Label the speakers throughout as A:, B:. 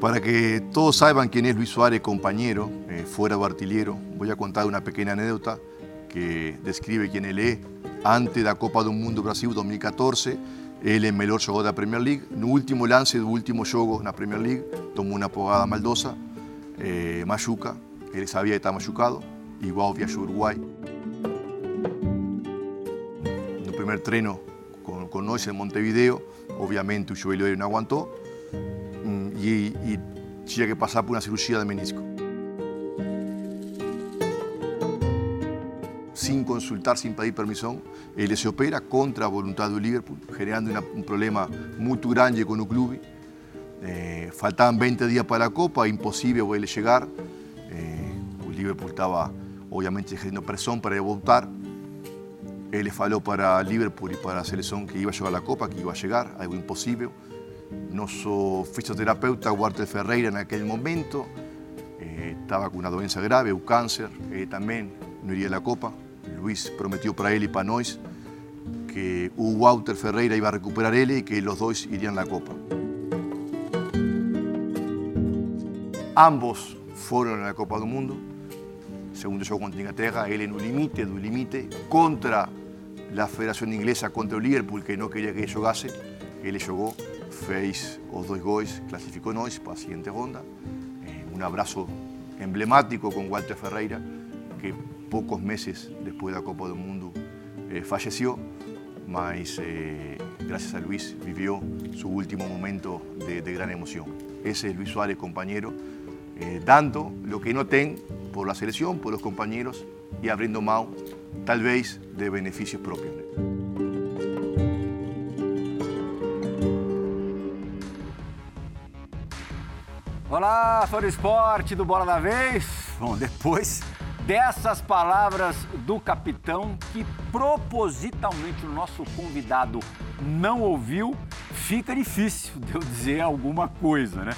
A: Para que todos sepan quién es Luis Suárez, compañero, eh, fuera de artillero, voy a contar una pequeña anécdota que describe quién él es. Antes la Copa del Mundo Brasil 2014, él es melhor de la Premier League. el último lance del último en la Premier League, tomó una pogada maldosa, eh, machuca, él sabía que estaba machucado, igual viajó a Uruguay. el primer treno con, con en Montevideo, obviamente el joelho no aguantó, y, tenía que pasar por una cirugía de menisco. Sin consultar, sin pedir permisión, él se opera contra la voluntad del Liverpool, generando un problema muy grande con el club. Eh, faltaban 20 días para la Copa, imposible él llegar. Eh, el Liverpool estaba obviamente ejerciendo presión para debutar. Él le faló para Liverpool y para la selección que iba a llegar a la Copa, que iba a llegar, algo imposible. Nuestro fisioterapeuta, Walter Ferreira, en aquel momento, eh, estaba con una dolencia grave, un cáncer, eh, también no iría a la Copa. Luis prometió para él y para nosotros que Walter Ferreira iba a recuperar él y que los dos irían a la Copa. Ambos fueron a la Copa del Mundo. Segundo juego contra Inglaterra, él en un límite, contra la Federación Inglesa, contra el Liverpool, que no quería que jugase. Él jugó fez os dois gols, clasificou nós para a seguinte ronda. Eh, um abraço emblemático com Walter Ferreira, que poucos meses depois da Copa do Mundo eh, faleceu, mas eh, graças a Luis vivió su último momento de, de, gran emoción. Ese es Luis Suárez, compañero, dando lo que no ten por la selección, por los compañeros y abriendo mão, tal vez, de beneficios propios.
B: Olá, fã do esporte do Bola da Vez. Bom, depois dessas palavras do capitão, que propositalmente o nosso convidado não ouviu, fica difícil de eu dizer alguma coisa, né?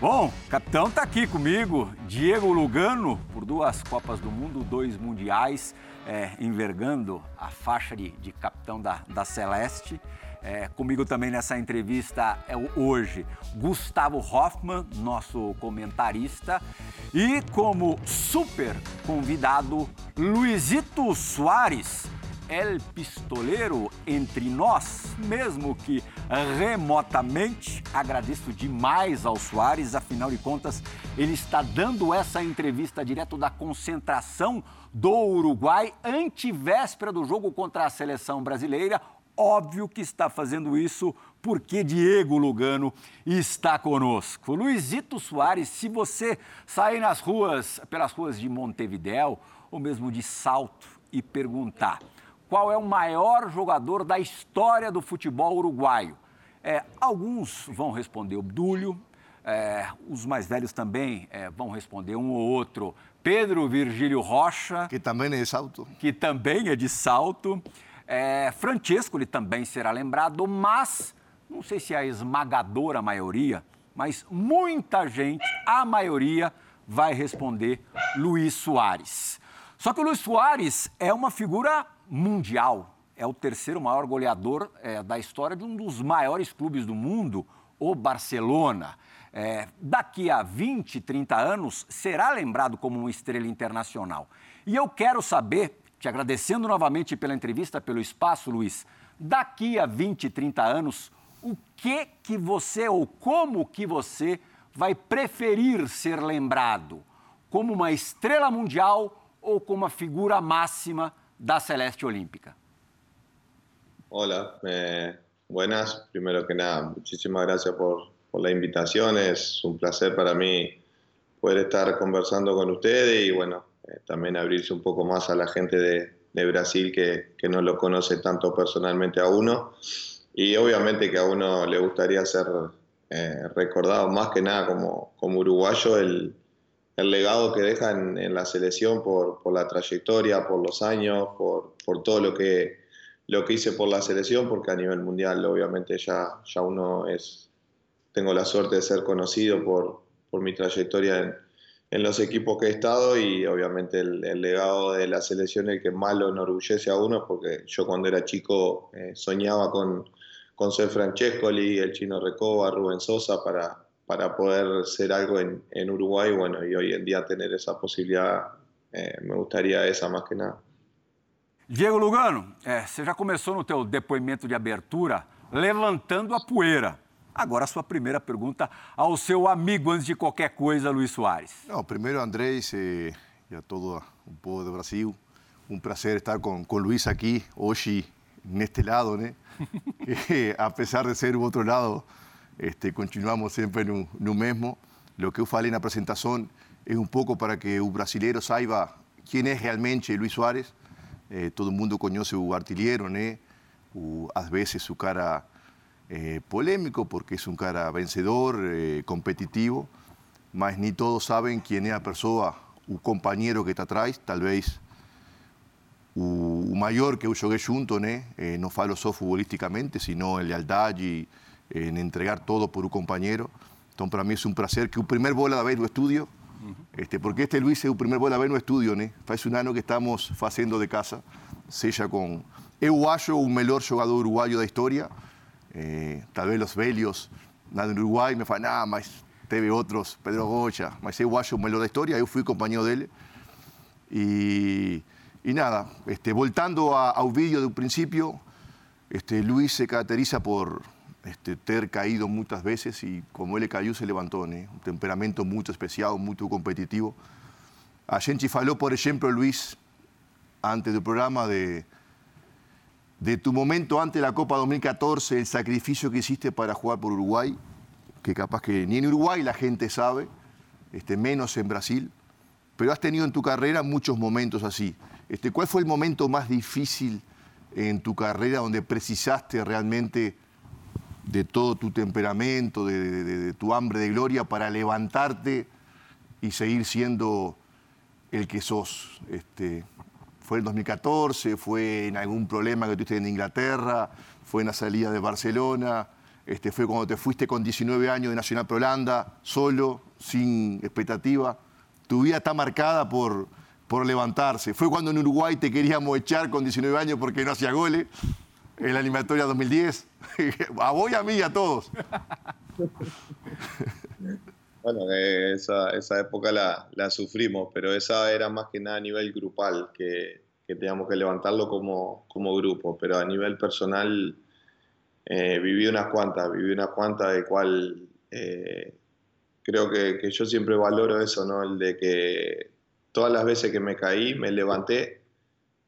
B: Bom, o capitão está aqui comigo, Diego Lugano, por duas Copas do Mundo, dois Mundiais, é, envergando a faixa de, de capitão da, da Celeste. É, comigo também nessa entrevista é hoje Gustavo Hoffman, nosso comentarista, e como super convidado Luizito Soares, El Pistoleiro entre nós, mesmo que remotamente. Agradeço demais ao Soares, afinal de contas, ele está dando essa entrevista direto da concentração do Uruguai, antivéspera do jogo contra a seleção brasileira. Óbvio que está fazendo isso porque Diego Lugano está conosco. Luizito Soares, se você sair nas ruas, pelas ruas de Montevidéu ou mesmo de Salto e perguntar qual é o maior jogador da história do futebol uruguaio, é, alguns vão responder Obdúlio, é, os mais velhos também é, vão responder um ou outro. Pedro Virgílio Rocha.
A: Que também é de salto.
B: Que também é de salto. É, Francesco ele também será lembrado, mas não sei se é a esmagadora maioria, mas muita gente, a maioria, vai responder Luiz Soares. Só que o Luiz Soares é uma figura mundial, é o terceiro maior goleador é, da história de um dos maiores clubes do mundo, o Barcelona. É, daqui a 20, 30 anos, será lembrado como uma estrela internacional. E eu quero saber te agradecendo novamente pela entrevista, pelo espaço, Luiz. Daqui a 20, 30 anos, o que que você ou como que você vai preferir ser lembrado? Como uma estrela mundial ou como uma figura máxima da Celeste Olímpica?
C: Hola, eh, buenas. Primero que nada, muchísimas gracias por, por la invitación. Es un placer para mí poder estar conversando con ustedes y bueno, eh, también abrirse un poco más a la gente de, de Brasil que, que, no lo conoce tanto personalmente a uno. Y obviamente que a uno le gustaría ser eh, recordado más que nada como, como uruguayo el, el legado que deja en, en la selección por, por, la trayectoria, por los años, por, por todo lo que, lo que hice por la selección, porque a nivel mundial obviamente ya, ya uno es, tengo la suerte de ser conocido por, por mi trayectoria en, en los equipos que he estado y obviamente el, legado de la selección el que más lo enorgullece a uno porque yo cuando era chico eh, soñaba con, con ser Francescoli, el chino Recoba, Rubén Sosa para, para poder ser algo en, en, Uruguay, bueno, y hoy en día tener esa posibilidad, eh, me gustaría esa más que nada.
B: Diego Lugano, é, você já começou no teu depoimento de abertura levantando a poeira. Agora a sua primeira pergunta ao seu amigo antes de qualquer coisa, Luiz Soares.
A: Não, primeiro Andrés eh, e a todo o povo do Brasil, um prazer estar com, com Luiz aqui hoje neste lado, né? que, apesar de ser o outro lado, este, continuamos sempre no, no mesmo. Lo que eu falei na apresentação é um pouco para que o brasileiro saiba quem é realmente Luiz Soares. Eh, todo mundo conhece o artilheiro, né? O, às vezes o cara eh, polémico porque es un cara vencedor, eh, competitivo, mas ni todos saben quién es la persona, un compañero que está atrás, tal vez o, mayor que yo jogué junto, né? Eh, no falo só sino en lealdad y en entregar todo por un compañero. Entonces, para mí es un placer que el primer bola da vez no estudio, este, porque este Luis es el primer bola da vez no estudio, né? Faz un año que estamos haciendo de casa, sella con... Eu acho o melhor jogador uruguayo da historia, eh, tal vez los Velios, nada en Uruguay, me fala, nada, mas teve otros, Pedro Goya, mas eu acho o melhor da historia, yo fui compañero dele. Y, y nada, este, voltando a, ao vídeo de un principio, este, Luis se caracteriza por este, ter caído muchas veces y como él cayó se levantó, ¿no? un temperamento muy especial, muy competitivo. A gente falou, por ejemplo, Luis, antes del programa, de, de tu momento antes de la Copa 2014, el sacrificio que hiciste para jugar por Uruguay, que capaz que ni en Uruguay la gente sabe, este, menos en Brasil, pero has tenido en tu carrera muchos momentos así. Este, ¿Cuál fue el momento más difícil en tu carrera donde precisaste realmente de todo tu temperamento, de, de tu hambre de gloria para levantarte y seguir siendo el que sos? Este, fue en 2014, fue en algún problema que tuviste en Inglaterra, fue en la salida de Barcelona, este, fue cuando te fuiste con 19 años de Nacional Pro Holanda, solo, sin expectativa. Tu vida está marcada por, por levantarse. Fue cuando en Uruguay te queríamos echar con 19 años porque no hacía goles, en la animatoria 2010. a vos y a mí y a todos.
C: Bueno, esa, esa época la, la, sufrimos, pero esa era más que nada a nivel grupal, que, que teníamos que levantarlo como, como, grupo, pero a nivel personal eh, viví unas cuantas, viví unas cuantas de cual eh, creo que, que, yo siempre valoro eso, ¿no? El de que todas las veces que me caí me levanté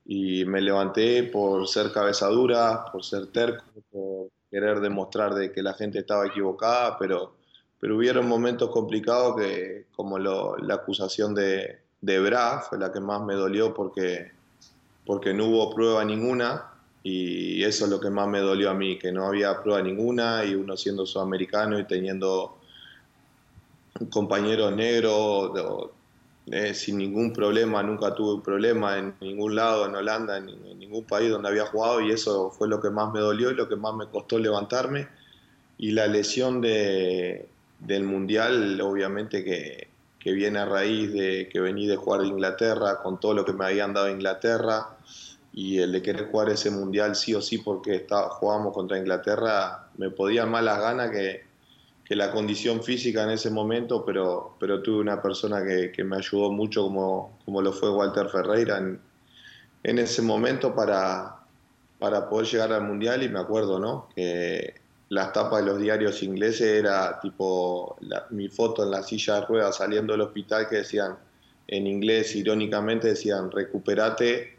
C: y me levanté por ser cabezadura, por ser terco, por querer demostrar de que la gente estaba equivocada, pero pero hubieron momentos complicados que, como la acusación de, de Bra, fue la que más me dolió porque, porque no hubo prueba ninguna y eso es lo que más me dolió a mí, que no había prueba ninguna y uno siendo sudamericano y teniendo compañeros negros eh, sin ningún problema, nunca tuve un problema en ningún lado, en Holanda, en, en ningún país donde había jugado y eso fue lo que más me dolió y lo que más me costó levantarme. Y la lesión de, del Mundial, obviamente que, que, viene a raíz de que vení de jugar de Inglaterra, con todo lo que me habían dado Inglaterra, y el de querer jugar ese Mundial sí o sí porque está, jugábamos contra Inglaterra, me podía más las ganas que, que, la condición física en ese momento, pero, pero tuve una persona que, que me ayudó mucho como, como lo fue Walter Ferreira en, en ese momento para, para poder llegar al Mundial y me acuerdo, ¿no? Que las tapas de los diarios ingleses era tipo mi foto en la silla de ruedas saliendo del hospital que decían en inglés irónicamente decían recuperate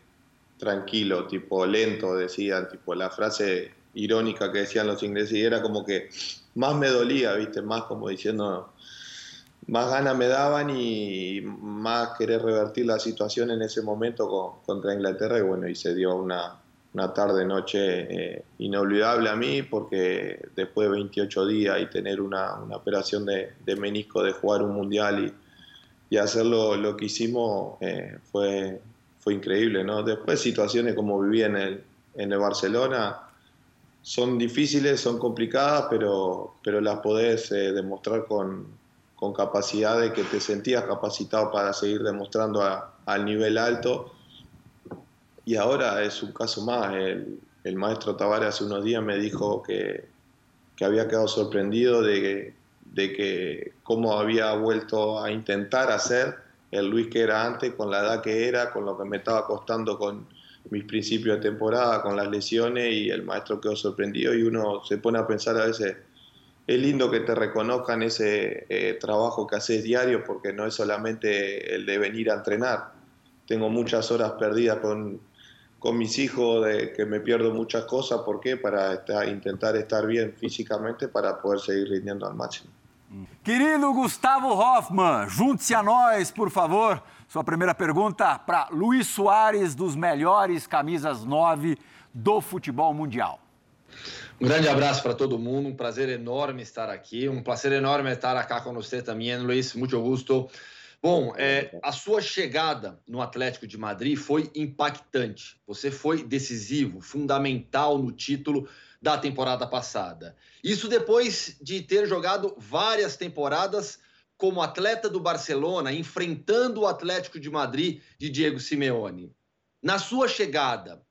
C: tranquilo, tipo lento decían, tipo la frase irónica que decían los ingleses y era como que más me dolía, viste, más como diciendo más ganas me daban y más querer revertir la situación en ese momento contra Inglaterra y bueno, y se dio una, una tarde-noche eh, inolvidable a mí porque después de 28 días y tener una, una operación de, menisco de jugar un mundial y, y hacerlo lo que hicimos eh, fue, fue increíble. ¿no? Después situaciones como viví en el, en el Barcelona son difíciles, son complicadas, pero, pero las podés eh, demostrar con, con capacidad de que te sentías capacitado para seguir demostrando al nivel alto y ahora es un caso más. El, el maestro Tavares hace unos días me dijo que, que había quedado sorprendido de, de que cómo había vuelto a intentar hacer el Luis que era antes, con la edad que era, con lo que me estaba costando con mis principios de temporada, con las lesiones y el maestro quedó sorprendido y uno se pone a pensar a veces, es lindo que te reconozcan ese eh, trabajo que haces diario porque no es solamente el de venir a entrenar. Tengo muchas horas perdidas con, con mis hijos, de que me pierdo muchas cosas, ¿por qué? Para estar, intentar estar bien físicamente para poder seguir rindiendo al máximo.
B: Querido Gustavo Hoffman, junte-se a nós, por favor. Sua primeira pergunta para Luiz Soares, dos melhores camisas 9 do futebol mundial.
D: Um grande abraço para todo mundo, um prazer enorme estar aqui, um prazer enorme estar aqui com você também, Luiz, muito gosto. Bom, é, a sua chegada no Atlético de Madrid foi impactante. Você foi decisivo, fundamental no título da temporada passada. Isso depois de ter jogado várias temporadas como atleta do Barcelona, enfrentando o Atlético de Madrid de Diego Simeone. Na sua chegada,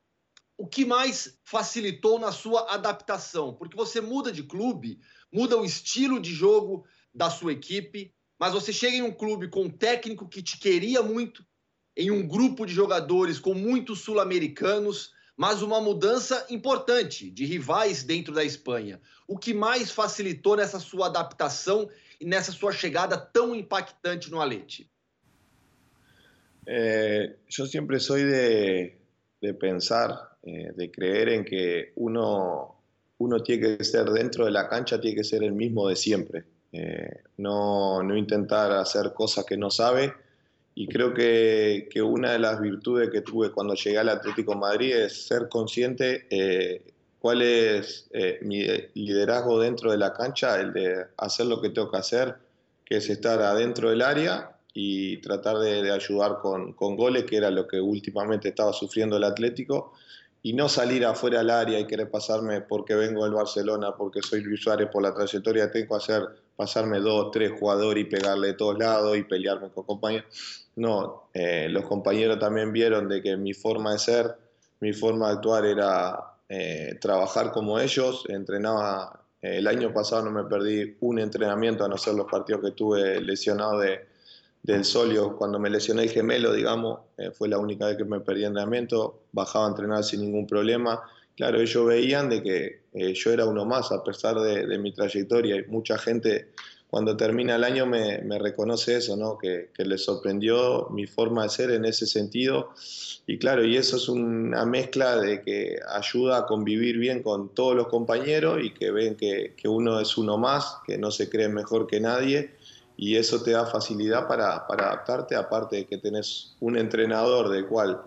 D: o que mais facilitou na sua adaptação? Porque você muda de clube, muda o estilo de jogo da sua equipe, mas você chega em um clube com um técnico que te queria muito, em um grupo de jogadores com muitos sul-americanos, mas uma mudança importante de rivais dentro da Espanha. O que mais facilitou nessa sua adaptação e nessa sua chegada tão impactante no Alete?
C: Eh, yo siempre soy de, de pensar, eh, de creer en que uno, uno tiene que ser dentro de cancha, tiene que ser el mismo de siempre. Eh, no, no intentar hacer cosas que no sabe. Y creo que, que, una de las virtudes que tuve cuando llegué al Atlético Madrid es ser consciente eh, cuál es eh, mi liderazgo dentro de la cancha, el de hacer lo que tengo que hacer, que es estar adentro del área y tratar de, ayudar con, con, goles, que era lo que últimamente estaba sufriendo el Atlético, y no salir afuera del área y querer pasarme porque vengo del Barcelona, porque soy Luis Suárez, por la trayectoria que tengo hacer, pasarme dos, tres jugadores y pegarle de todos lados y pelearme con compañeros no, eh, los compañeros también vieron de que mi forma de ser, mi forma de actuar era eh, trabajar como ellos. Entrenaba, eh, el año pasado no me perdí un entrenamiento, a no ser los partidos que tuve lesionado de, del solio. Cuando me lesioné el gemelo, digamos, eh, fue la única vez que me perdí entrenamiento. Bajaba a entrenar sin ningún problema. Claro, ellos veían de que eh, yo era uno más, a pesar de, mi trayectoria. Y mucha gente cuando termina el año me, reconoce eso, ¿no? Que, que le sorprendió mi forma de ser en ese sentido. Y claro, y eso es una mezcla de que ayuda a convivir bien con todos los compañeros y que ven que, que uno es uno más, que no se cree mejor que nadie. Y eso te da facilidad para, para adaptarte, aparte de que tenés un entrenador del cual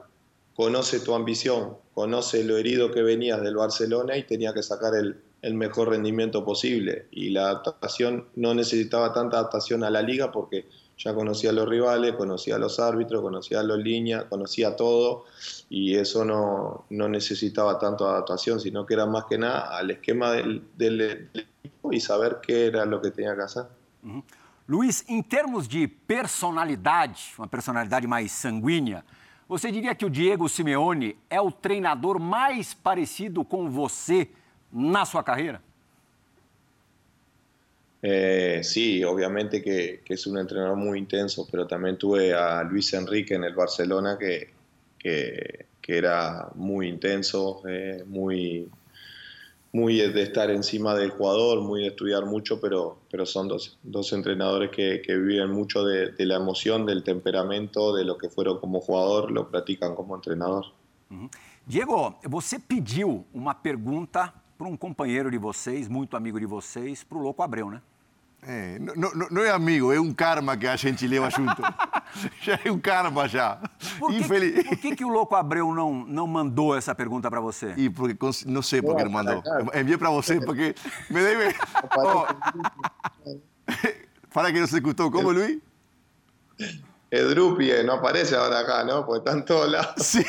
C: conoce tu ambición, conoce lo herido que venías del Barcelona y tenía que sacar el, mejor rendimiento posible. Y la adaptación no necesitaba tanta adaptación a la liga porque ya conocía a los rivales, conocía a los árbitros, conocía a los líneas, conocía todo y eso no, no necesitaba tanto adaptación, sino que era más que nada al esquema del, del, equipo y saber qué era lo que tenía que hacer.
B: Luiz, em termos de personalidade, uma personalidade mais sanguínea, você diria que o Diego Simeone é o treinador mais parecido com você na sua carreira?
C: Eh, sí, obviamente que, que, es un entrenador muy intenso, pero también tuve a Luis Enrique en el Barcelona que, que, que era muy intenso, eh, muy, muy de estar encima del jugador, muy de estudiar mucho, pero, pero son dos, dos entrenadores que, que viven mucho de, de, la emoción, del temperamento, de lo que fueron como jugador, lo practican como entrenador.
B: Diego, você pediu uma pergunta para um companheiro de vocês, muito amigo de vocês, para o Louco Abreu, né?
A: É, não, não, não, é amigo, é um karma que a gente leva junto. já é um karma já.
B: Por que, Infeliz... por que, que o Louco Abreu não, não mandou essa pergunta para você?
A: E porque, não sei por que não mandou. Enviei para você porque me deve... Oh. Fala que não se escutou. Como, Luiz?
C: Edrupie, no aparece ahora acá, ¿no? Porque está en todos lados.
A: Sí.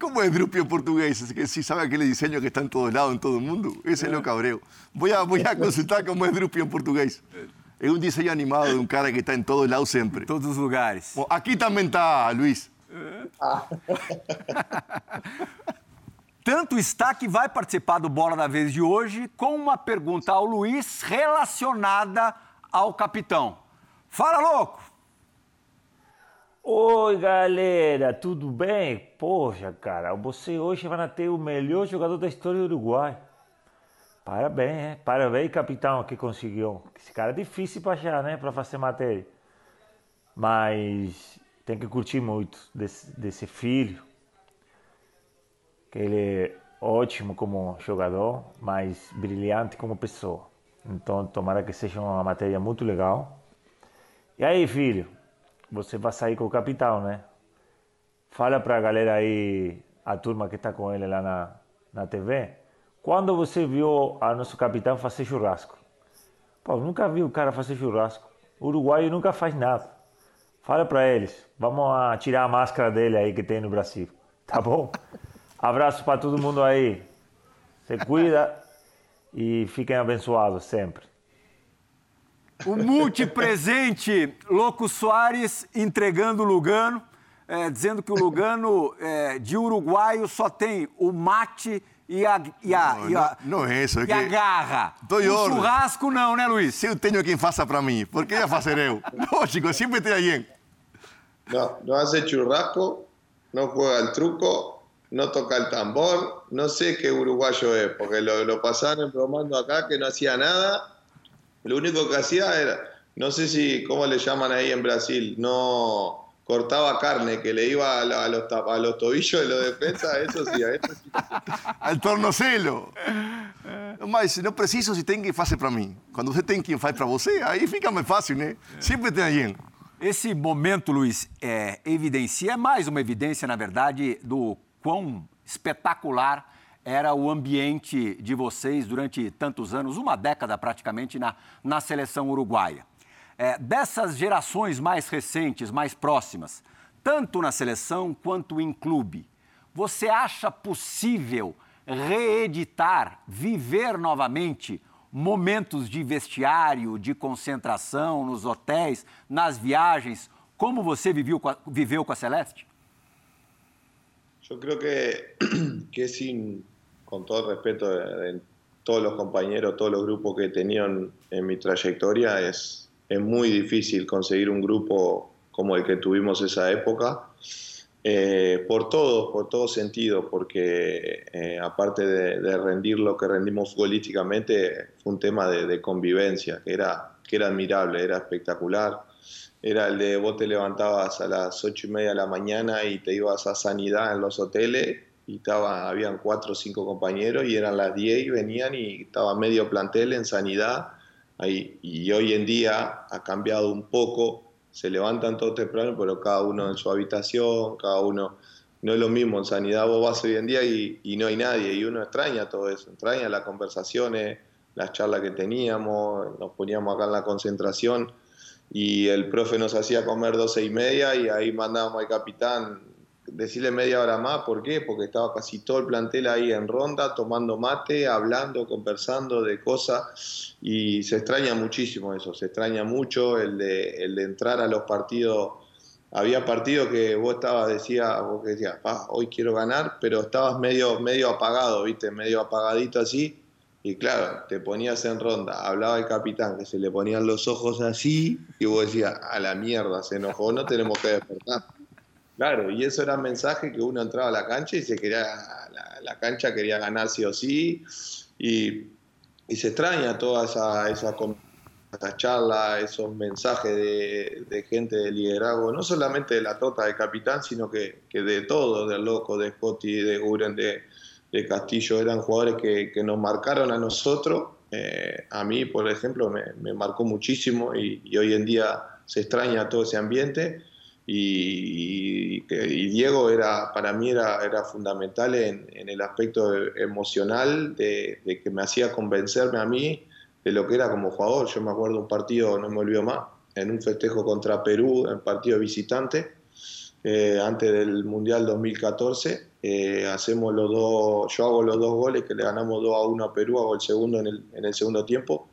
A: ¿Cómo es Drupie en portugués? Es que sí sabe aquel diseño que está en todos lados, en todo el mundo. Ese es lo cabreo. Voy a, voy a consultar cómo es Drupie en portugués. Es un diseño animado de un cara que está en todos lados siempre.
B: En todos los lugares.
A: Aquí también está Luis.
B: Ah. tanto está que vai participar do Bola da Vez de hoje com uma pergunta ao Luiz relacionada ao capitão. Fala, louco!
E: Oi, galera, tudo bem? Poxa, cara, você hoje vai ter o melhor jogador da história do Uruguai. Parabéns, hein? Parabéns, capitão, que conseguiu. Esse cara é difícil para achar, né? Para fazer matéria. Mas tem que curtir muito desse, desse filho. Que ele é ótimo como jogador, mas brilhante como pessoa. Então, tomara que seja uma matéria muito legal. E aí, filho? Você vai sair com o capitão, né? Fala para a galera aí, a turma que está com ele lá na, na TV, quando você viu a nosso capitão fazer churrasco? Pô, nunca vi o cara fazer churrasco. O uruguaio nunca faz nada. Fala para eles, vamos tirar a máscara dele aí que tem no Brasil, tá bom? Abraço para todo mundo aí. Se cuida e fiquem abençoados sempre.
B: O multipresente Louco Soares entregando o Lugano, é, dizendo que o Lugano é, de uruguaio só tem o mate e a, e a,
A: não,
B: e a,
A: não, não é isso, é que
B: a garra. O churrasco não, né, Luiz?
A: Se eu tenho quem faça para mim, por que ia fazer eu? Lógico, sempre tem alguém.
C: No, no hace churrasco, no juega el truco, no toca el tambor, no sé qué uruguayo es, porque lo, lo pasaron bromando acá que no hacía nada Lo único que hacía era, no sé si, ¿cómo le llaman ahí en Brasil? No cortaba carne, que le iba a, los, a los tobillos de los defensas, eso sí, a eso sí.
A: Al tornocelo. Mas não preciso se tem quem faça para mim. Quando você tem quem faz para você, aí fica mais fácil, né? Sempre tem alguém.
B: Esse momento, Luiz, é, evidencia, é mais uma evidência, na verdade, do quão espetacular era o ambiente de vocês durante tantos anos, uma década praticamente, na, na seleção uruguaia. É, dessas gerações mais recentes, mais próximas, tanto na seleção quanto em clube, você acha possível reeditar, viver novamente momentos de vestiário, de concentração nos hotéis, nas viagens, como você viveu, viveu com a Celeste?
C: Eu creo que, que sin, con todo el respeto de, todos los compañeros, todos los grupos que he tenido en, mi trayectoria, es, es muy difícil conseguir un grupo como el que tuvimos esa época. Eh, por todo, por todo sentido, porque eh, aparte de, rendir lo que rendimos futbolísticamente, fue un tema de, convivencia, que era, que era admirable, era espectacular. Era el de vos te levantabas a las ocho y media de la mañana y te ibas a sanidad en los hoteles y estaba, habían cuatro o cinco compañeros y eran las 10 y venían y estaba medio plantel en sanidad. Ahí, y hoy en día ha cambiado un poco, se levantan todos temprano, pero cada uno en su habitación, cada uno, no es lo mismo, en sanidad. Vos vas hoy en día y, y no hay nadie y uno extraña todo eso, extraña las conversaciones, las charlas que teníamos, nos poníamos acá en la concentración y el profe nos hacía comer doce y media y ahí mandábamos al capitán decirle media hora más, ¿por qué? Porque estaba casi todo el plantel ahí en ronda, tomando mate, hablando, conversando de cosas y se extraña muchísimo eso, se extraña mucho el de, entrar a los partidos. Había partidos que vos estabas, decía, vos decías, hoy quiero ganar, pero estabas medio, medio apagado, viste, medio apagadito así, y claro, te ponías en ronda, hablaba el capitán, que se le ponían los ojos así, y vos decías, a la mierda, se enojó, no tenemos que despertar. Claro, y eso era un mensaje que uno entraba a la cancha y se quería, la, cancha quería ganar sí o sí, y, se extraña toda esa, esa, charla, esos mensajes de, gente de liderazgo, no solamente de la tota de capitán, sino que, de todo, del loco, de Scotty, de Guren, de, Castillo, eran jugadores que, nos marcaron a nosotros. Eh, a mí, por ejemplo, me, marcó muchísimo y, hoy en día se extraña todo ese ambiente y, Diego era, para mí era, era fundamental en, el aspecto emocional de, que me hacía convencerme a mí de lo que era como jugador. Yo me acuerdo un partido, no me olvido más, en un festejo contra Perú, en partido visitante, eh, antes del Mundial 2014. Eh, hacemos los dos, yo hago los dos goles que le ganamos 2 a 1 a Perú, hago el segundo en el, en el segundo tiempo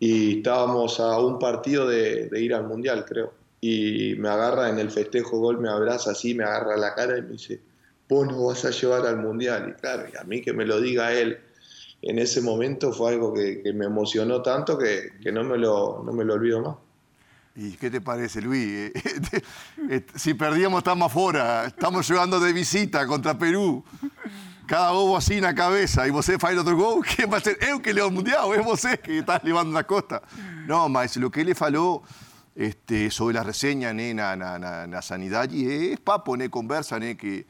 C: y estábamos a un partido de ir al Mundial, creo y me agarra en el festejo gol, me abraza así, me agarra la cara y me dice, vos nos vas a llevar al Mundial. Y claro, y a mí que me lo diga él en ese momento fue algo que, me emocionó tanto que, que, no, me lo, no me lo olvido más.
A: ¿Y qué te parece, Luis? si perdíamos estamos afuera, estamos jugando de visita contra Perú. Cada ovo así na cabeça e você faz outro gol, quem vai ser? Eu que levo o Mundial, é você que está levando na costa. Não, mas o que ele falou este, sobre a resenha né, na, na, na sanidade é papo, né, conversa, né, que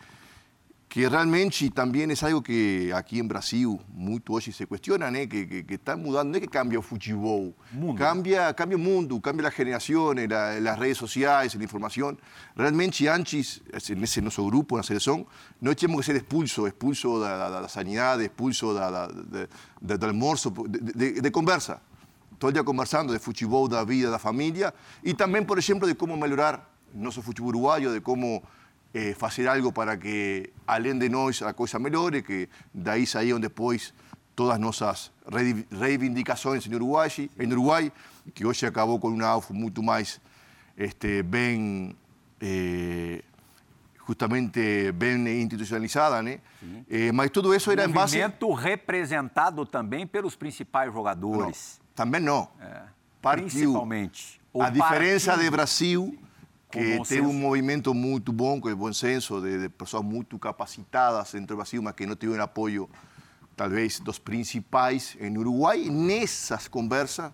A: que realmente también es algo que aquí en Brasil mucho hoy se cuestiona, ¿no? que, que, que, está mudando, no es que cambia el fútbol, cambia, cambia el mundo, cambia las generaciones, la, las redes sociales, la información. Realmente antes, en ese nuestro grupo, en la selección, no tenemos que ser expulso, expulso de la sanidad, expulso de, de, de, almuerzo, de, de, conversa. Todo el día conversando de fútbol, de la vida, de la familia, y también, por ejemplo, de cómo mejorar nuestro fútbol uruguayo, de cómo eh, fazer algo para que, além de nós, a coisa melhore, que daí saíam depois todas nossas reivindicações em Uruguai, em Uruguai que hoje acabou com uma AUF muito mais este, bem, eh, justamente bem institucionalizada, né? Eh, mas tudo isso era em base...
B: Movimento representado também pelos principais jogadores.
A: Não, também não.
B: É, Partiu. Principalmente.
A: A diferença partido. de Brasil que tem um movimento muito bom, com bom senso, de, de, pessoas muito capacitadas dentro do Brasil, mas que não tiveram apoio, talvez, dos principais em Uruguai. Nessas conversas,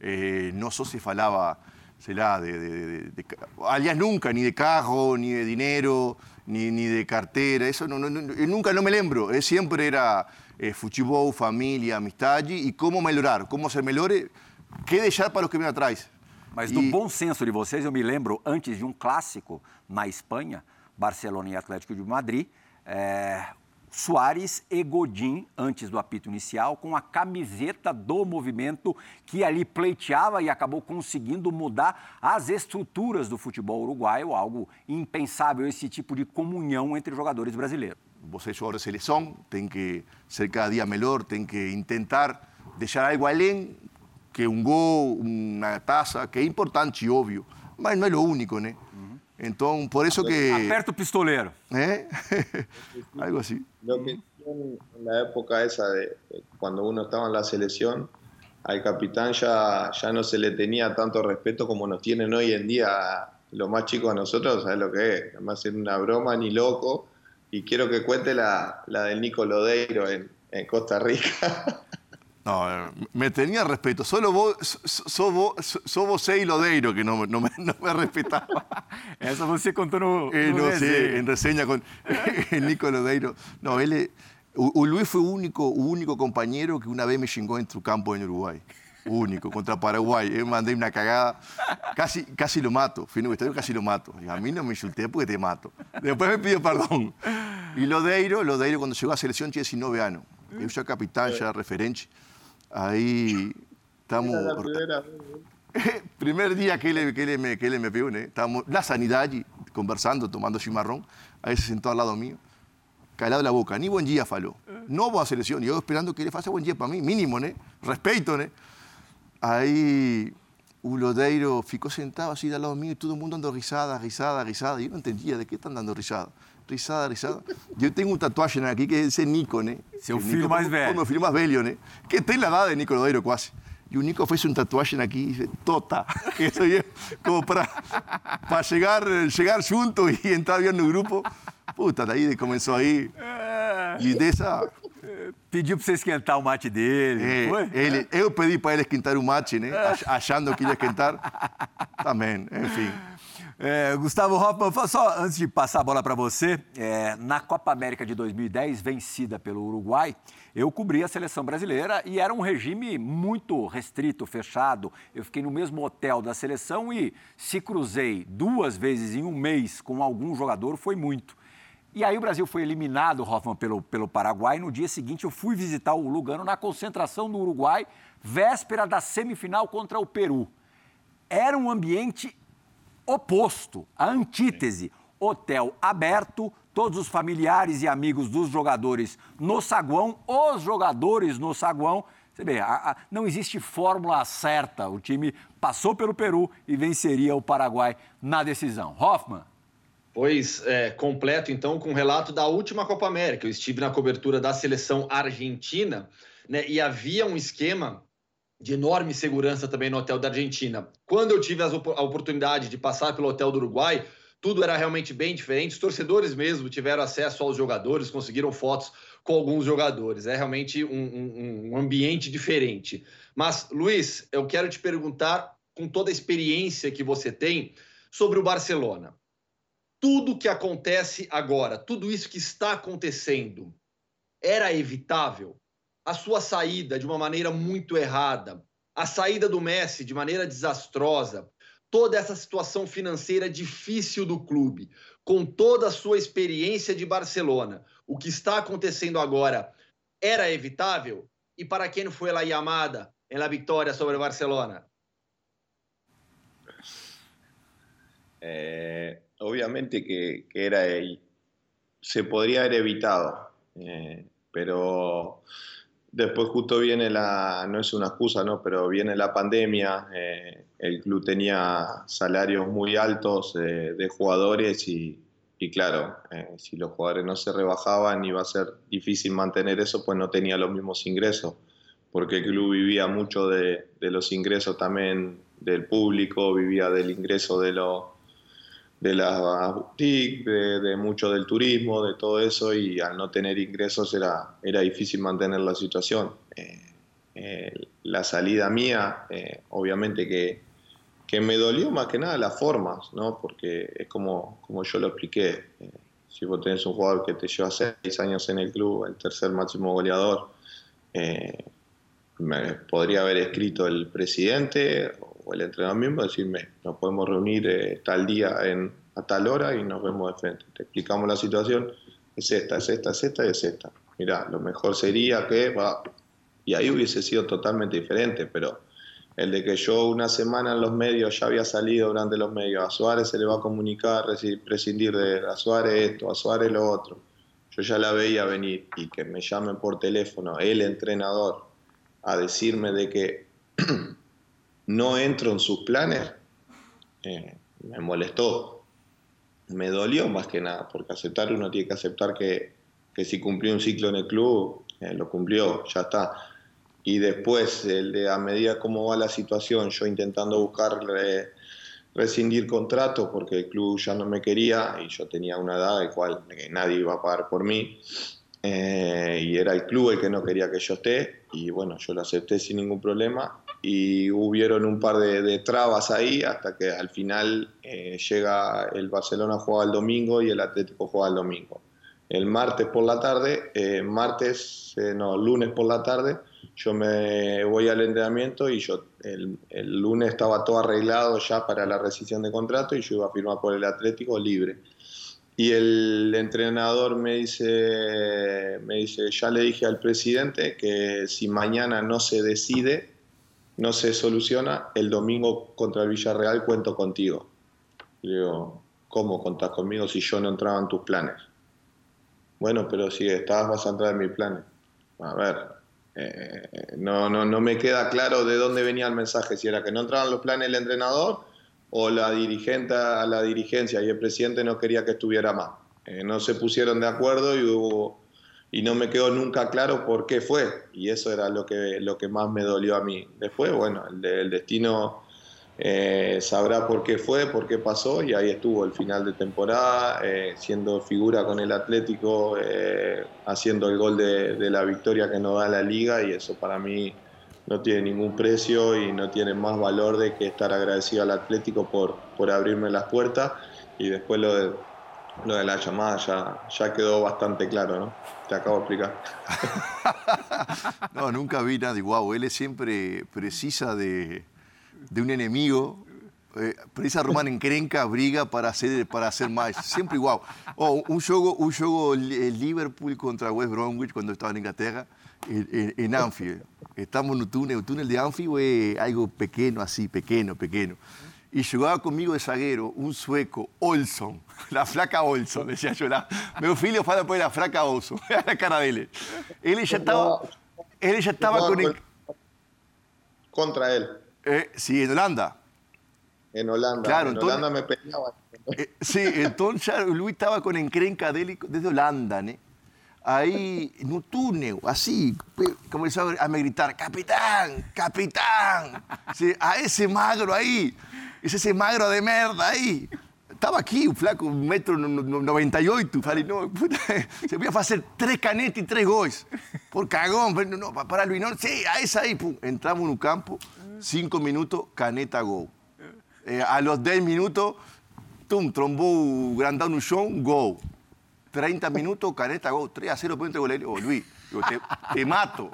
A: eh, não só se falava, sei lá, de, de, de, aliás, nunca, nem de carro, nem de dinheiro, nem, nem de carteira, isso não, não, eu nunca não me lembro. Eu sempre era eh, futebol, família, amizade e como melhorar, como ser melhor, que deixar para os que vêm atrás.
B: Mas do bom senso de vocês, eu me lembro, antes de um clássico na Espanha, Barcelona e Atlético de Madrid, é, Soares e Godin, antes do apito inicial, com a camiseta do movimento que ali pleiteava e acabou conseguindo mudar as estruturas do futebol uruguaio, algo impensável, esse tipo de comunhão entre jogadores brasileiros.
A: Você jogador de seleção, tem que ser cada dia melhor, tem que tentar deixar algo além que un gol, una taza, que es importante y obvio, pero no es lo único, ¿no? Entonces, por eso que...
B: Aperto pistolero.
A: ¿Eh? Algo así.
C: Lo que en la época esa de cuando uno estaba en la selección, al capitán ya, ya no se le tenía tanto respeto como nos tienen hoy en día los más chicos a nosotros, ¿sabes lo que es? Además es una broma ni loco. Y quiero que cuente la, la del Nico Lodeiro en, en Costa Rica.
A: No, me tenía respeto. Solo vos, sos vos, sos você y Lodeiro que no, no, me, no me respetaba.
B: Eso você contou no,
A: eh, no, sí, en reseña con el Nico Lodeiro. No, él, o, Luis fue único, único compañero que una vez me chingó en tu campo en Uruguay. Único, contra Paraguay. Yo mandé una cagada, casi, casi lo mato. Fui en estadio, casi lo mato. Y a mí no me insulté porque te mato. Después me pidió perdón. Y Lodeiro, Lodeiro cuando llegó a selección tiene 19 años. Yo ya capitán, ya referente. Ahí estamos... primer día que él, que él, me, que él me pegó, ¿eh? estábamos la sanidad allí, conversando, tomando chimarrón, ahí se sentó al lado mío, calado la boca, ni buen día faló, no hubo a selección, yo esperando que le faça buen día para mí, mínimo, ¿eh? respeto, ¿eh? Ahí un lodeiro ficó sentado así al lado mío y todo el mundo dando risada, risada, risada, yo no entendía de qué están dando risada. Risada, risada. Eu tenho um tatuagem aqui que é esse Nico, né?
B: Seu filho Nico, mais velho.
A: Meu filho mais velho, né? Que tem a idade de Nico Lodeiro quase. E o Nico fez uma tatuagem aqui, tota, que isso aí, como para, para chegar, chegar junto e entrar bem no grupo. Puta, daí começou aí. E dessa.
B: Pediu para você esquentar o mate dele. É, foi?
A: Ele, eu pedi para ele esquentar o mate, né? Achando que ia esquentar. Também, enfim.
B: É, Gustavo Hoffman, só antes de passar a bola para você, é, na Copa América de 2010, vencida pelo Uruguai, eu cobri a seleção brasileira e era um regime muito restrito, fechado. Eu fiquei no mesmo hotel da seleção e se cruzei duas vezes em um mês com algum jogador, foi muito. E aí o Brasil foi eliminado, Hoffman, pelo, pelo Paraguai. No dia seguinte eu fui visitar o Lugano na concentração do Uruguai, véspera da semifinal contra o Peru. Era um ambiente oposto, a antítese. Hotel aberto, todos os familiares e amigos dos jogadores no saguão, os jogadores no saguão. Você vê, a, a, não existe fórmula certa. O time passou pelo Peru e venceria o Paraguai na decisão. Hoffman.
D: Pois é, completo, então, com o relato da última Copa América. Eu estive na cobertura da seleção argentina né, e havia um esquema de enorme segurança também no hotel da Argentina. Quando eu tive a oportunidade de passar pelo hotel do Uruguai, tudo era realmente bem diferente. Os torcedores mesmo tiveram acesso aos jogadores, conseguiram fotos com alguns jogadores. É realmente um, um, um ambiente diferente. Mas, Luiz, eu quero te perguntar, com toda a experiência que você tem, sobre o Barcelona tudo que acontece agora, tudo isso que está acontecendo, era evitável? A sua saída de uma maneira muito errada, a saída do Messi de maneira desastrosa, toda essa situação financeira difícil do clube, com toda a sua experiência de Barcelona, o que está acontecendo agora era evitável? E para quem foi a chamada la vitória sobre o Barcelona?
C: É, obviamente que, era se podría haber evitado, eh, pero después justo viene la, no es una excusa, ¿no? pero viene la pandemia, eh, el club tenía salarios muy altos eh, de jugadores y, claro, si los jugadores no se rebajaban iba a ser difícil mantener eso, pues no tenía los mismos ingresos, porque el club vivía mucho de los ingresos también del público, vivía del ingreso de los de las boutiques, de, mucho del turismo, de todo eso, y al no tener ingresos era, era difícil mantener la situación. Eh, eh, la salida mía, eh, obviamente que, que, me dolió más que nada las formas, ¿no? porque es como, como yo lo expliqué. si vos tenés un jugador que te lleva seis años en el club, el tercer máximo goleador, me podría haber escrito el presidente o el entrenador mismo decirme, nos podemos reunir eh, tal día en, a tal hora y nos vemos de frente. Te explicamos la situación, es esta, es esta, es esta y es esta. Mira, lo mejor sería que. Y ahí hubiese sido totalmente diferente, pero el de que yo una semana en los medios ya había salido durante los medios, a Suárez se le va a comunicar, prescindir de a Suárez esto, a Suárez lo otro. Yo ya la veía venir y que me llamen por teléfono el entrenador a decirme de que no entro en sus planes, eh, me molestó. Me dolió más que nada, porque aceptar uno tiene que aceptar que, si cumplió un ciclo en el club, eh, lo cumplió, ya está. Y después, el de a medida cómo va la situación, yo intentando buscar rescindir contrato porque el club ya no me quería y yo tenía una edad de cual nadie iba a pagar por mí. Eh, y era el club el que no quería que yo esté y bueno, yo lo acepté sin ningún problema y hubieron un par de, trabas ahí hasta que al final eh, llega el Barcelona juega el domingo y el Atlético juega el domingo. El martes por la tarde, eh, martes, no, lunes por la tarde, yo me voy al entrenamiento y yo el, el, lunes estaba todo arreglado ya para la rescisión de contrato y yo iba a firmar por el Atlético libre. Y el entrenador me dice, me dice, ya le dije al presidente que si mañana no se decide, no se soluciona, el domingo contra el Villarreal cuento contigo. Le digo, ¿cómo contás conmigo si yo no entraba en tus planes? Bueno, pero si estabas vas a entrar en mis planes. A ver, eh, no, no, no me queda claro de dónde venía el mensaje, si era que no entraban los planes el entrenador o la dirigente a la dirigencia y el presidente no quería que estuviera más. Eh, no se pusieron de acuerdo y hubo, y no me quedó nunca claro por qué fue y eso era lo que lo que más me dolió a mí. Después, bueno, el, destino eh, sabrá por qué fue, por qué pasó y ahí estuvo el final de temporada, eh, siendo figura con el Atlético, haciendo el gol de, de la victoria que nos da la liga y eso para mí no tiene ningún precio y no tiene más valor de que estar agradecido al Atlético por, por abrirme las puertas y después lo de, lo de la llamada ya, ya quedó bastante claro, ¿no? Te acabo de explicar.
A: no, nunca vi nada igual. Él siempre precisa de, de un enemigo eh, precisa Román encrenca, briga para hacer, para hacer más. Siempre igual. Oh, un juego, un juego Liverpool contra West Bromwich cuando estaba en Inglaterra, en, en Anfield. Estamos no túnel, el túnel de Anfield es algo pequeño así, pequeño, pequeño. Y jugaba conmigo de zaguero un sueco, Olson, la flaca Olson, decía yo. La, meu filho fala por la flaca Olson, la cara de él. Él ya estaba, él ya estaba con
C: Contra él.
A: Eh, sí, en Holanda.
C: en Holanda. Claro, en Holanda me peleaba.
A: Eh, sí, entonces Luis estaba con encrenca desde Holanda, ¿no? Ahí, en un túnel, así, comenzó a me gritar, capitán, capitán, a ese magro ahí, es ese magro de merda ahí. Estaba aquí, un flaco, un metro noventa y ocho, no, se voy a hacer tres canetas y tres goles. Por cagón, no, no, para Luis, no, sí, a esa ahí, entramos en un campo, cinco minutos, caneta go. Eh, a los diez minutos, tum, trombó grandado un show, go. 30 minutos, Caneta, go, 3 a 0, ponte goleiro. Oh, Luis, te, te, mato.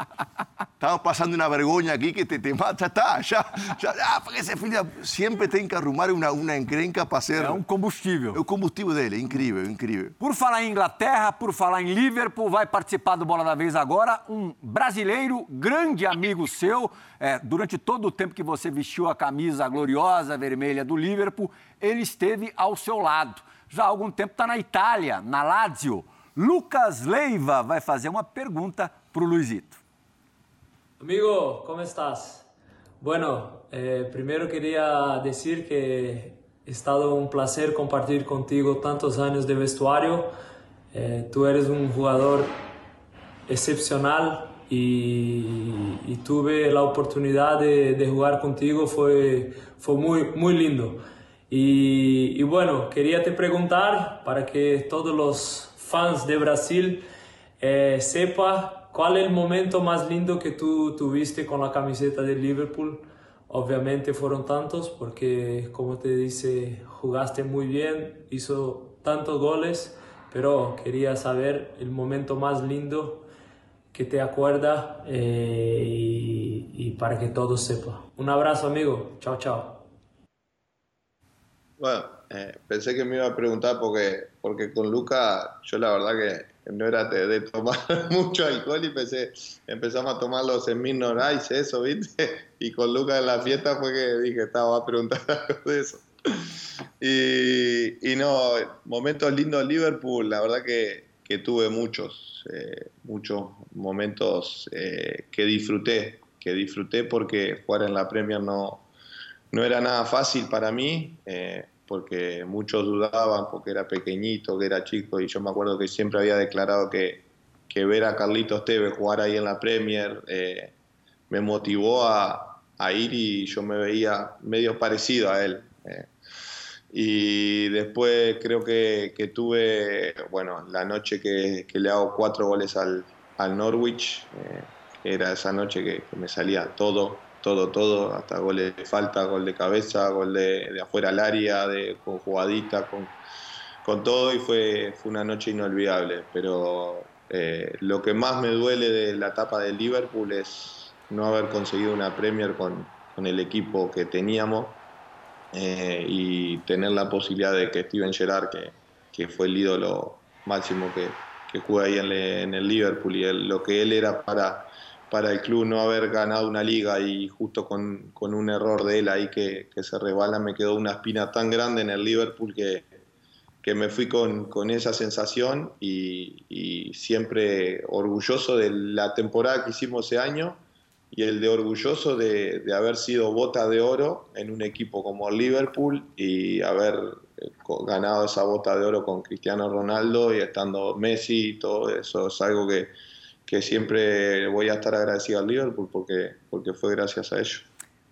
A: Estamos pasando una vergüenza aquí que te, te mata, está, ya, ya, ya, porque ese filho sempre tem que arrumar uma, uma encrenca para ser...
B: É um combustível.
A: É o combustível dele, incrível, incrível.
B: Por falar em Inglaterra, por falar em Liverpool, vai participar do Bola da Vez agora um brasileiro, grande amigo seu, é, durante todo o tempo que você vestiu a camisa gloriosa vermelha do Liverpool, ele esteve ao seu lado já há algum tempo está na Itália, na Lazio. Lucas Leiva vai fazer uma pergunta para o Luizito.
F: Amigo, como estás? Bueno, eh, primero quería decir que ha estado un placer compartir contigo tantos años de vestuario. Eh, tú eres un jugador excepcional y, y tuve la oportunidad de, de, contigo, fue, fue muy, muy lindo. Y, bueno, quería te preguntar para que todos los fans de Brasil eh, sepan cuál es el momento más lindo que tú tuviste con la camiseta de Liverpool. Obviamente fueron tantos porque, como te dice, jugaste muy bien, hizo tantos goles, pero quería saber el momento más lindo que te acuerda eh, y, y para que todos sepan. Un abrazo amigo, chao chao.
C: Bueno, eh, pensé que me iba a preguntar porque, porque con Luca yo la verdad que no era de, tomar mucho alcohol y pensé, empezamos a tomar los Smirnoff eso, ¿viste? Y con Luca en la fiesta fue que dije, estaba a preguntar algo de eso. Y, no, momentos lindos en Liverpool, la verdad que, que tuve muchos, eh, muchos momentos eh, que disfruté, que disfruté porque jugar en la Premier no, no era nada fácil para mí, porque muchos dudaban, porque era pequeñito, que era chico, y yo me acuerdo que siempre había declarado que, que ver a Carlitos Tevez jugar ahí en la Premier eh, me motivó a, a, ir y yo me veía medio parecido a él. Eh. Y después creo que, que, tuve, bueno, la noche que, le hago cuatro goles al, al Norwich, era esa noche que me salía todo, todo, todo, hasta gol de falta, gol de cabeza, gol de, de afuera al área, de, con jugadita, con, con todo y fue, fue una noche inolvidable. Pero eh, lo que más me duele de la etapa del Liverpool es no haber conseguido una Premier con, con el equipo que teníamos eh, y tener la posibilidad de que Steven Gerrard, que, que fue el ídolo máximo que, que juega ahí en el Liverpool y lo que él era para para el club no haber ganado una liga y justo con, con un error de él ahí que, que, se rebala me quedó una espina tan grande en el Liverpool que, que me fui con, con esa sensación y, siempre orgulloso de la temporada que hicimos ese año y el de orgulloso de, de haber sido bota de oro en un equipo como el Liverpool y haber eh, ganado esa bota de oro con Cristiano Ronaldo y estando Messi y todo eso. Es algo que que siempre voy a estar agradecido al Liverpool porque, porque foi graças a isso.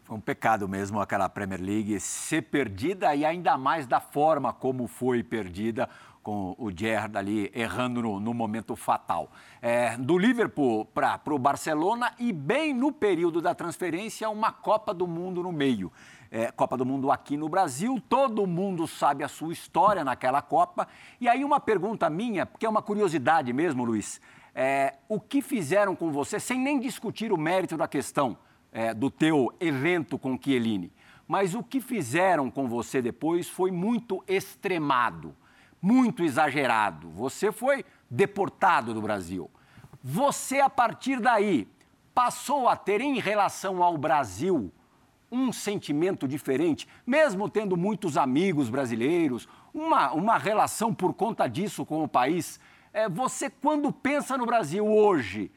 B: Foi um pecado mesmo aquela Premier League ser perdida e ainda mais da forma como foi perdida, com o Gerrard ali errando no, no momento fatal. É, do Liverpool para o Barcelona e bem no período da transferência, uma Copa do Mundo no meio. É, Copa do Mundo aqui no Brasil, todo mundo sabe a sua história naquela Copa. E aí uma pergunta minha, porque é uma curiosidade mesmo, Luiz é, o que fizeram com você, sem nem discutir o mérito da questão é, do teu evento com Chiellini, mas o que fizeram com você depois foi muito extremado, muito exagerado. Você foi deportado do Brasil. Você, a partir daí, passou a ter em relação ao Brasil um sentimento diferente, mesmo tendo muitos amigos brasileiros, uma, uma relação por conta disso com o país é, você, quando pensa no Brasil hoje,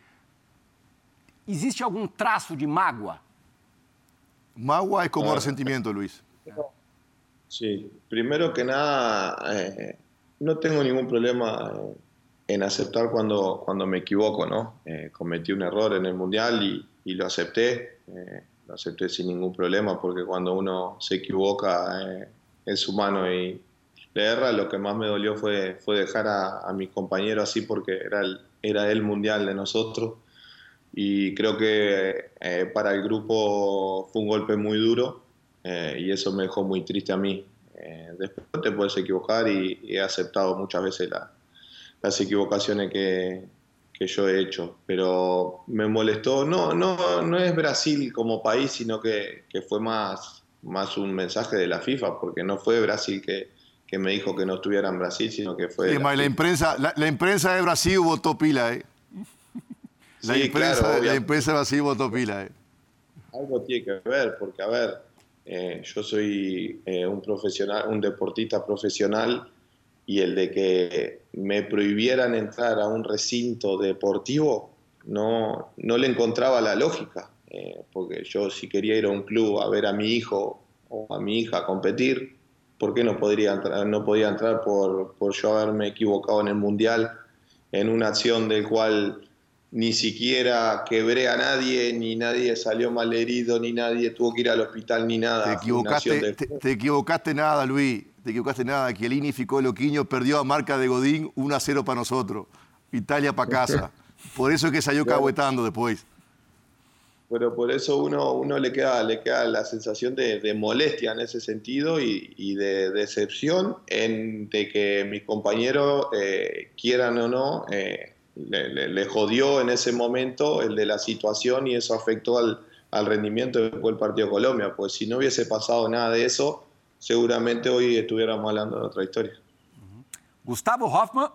B: existe algum traço de mágoa?
A: Mágoa é como ressentimento, Luiz.
C: Sí, primero que nada, eh, no tengo ningún problema en aceptar cuando, cuando me equivoco, ¿no? Eh, cometí un error en el Mundial y, y lo acepté, eh, lo acepté sin ningún problema porque cuando uno se equivoca es humano y le erra, lo que más me dolió fue, fue dejar a, a mi compañero así porque era el, era el Mundial de nosotros y creo que para el grupo fue un golpe muy duro y eso me dejó muy triste a mí. después te puedes equivocar y, y he aceptado muchas veces la, las equivocaciones que, que, yo he hecho. Pero me molestó, no, no, no es Brasil como país, sino que, que fue más, más un mensaje de la FIFA, porque no fue Brasil que, que me dijo que no estuviera en Brasil, sino que fue...
A: Sí, la, la, imprensa, la, la, imprensa de Brasil votó pila, ¿eh? La, sí, imprensa, claro, la imprensa de Brasil votó pila, ¿eh?
C: Algo tiene que ver, porque a ver, eh, yo soy eh, un profesional, un deportista profesional y el de que me prohibieran entrar a un recinto deportivo no, no le encontraba la lógica, eh, porque yo si quería ir a un club a ver a mi hijo o a mi hija competir, ¿por qué no, podría entrar, no podía entrar por, por yo haberme equivocado en el Mundial en una acción del cual ni siquiera quebré a nadie, ni nadie salió mal herido, ni nadie tuvo que ir al hospital, ni nada.
A: Te equivocaste, te, te equivocaste nada, Luis te equivocaste nada, Chiellini Ficó Loquiño perdió a marca de Godín 1 a 0 para nosotros. Italia para casa. Por eso es que salió caguetando después.
C: Pero por eso uno, uno le, queda, le queda la sensación de, de molestia en ese sentido y, y, de decepción en de que mis compañeros, eh, quieran o no, eh, le, le, le, jodió en ese momento el de la situación y eso afectó al, al rendimiento después del partido de Colombia. Pues si no hubiese pasado nada de eso, seguramente hoy estuviéramos hablando de otra historia.
B: Gustavo Hoffman.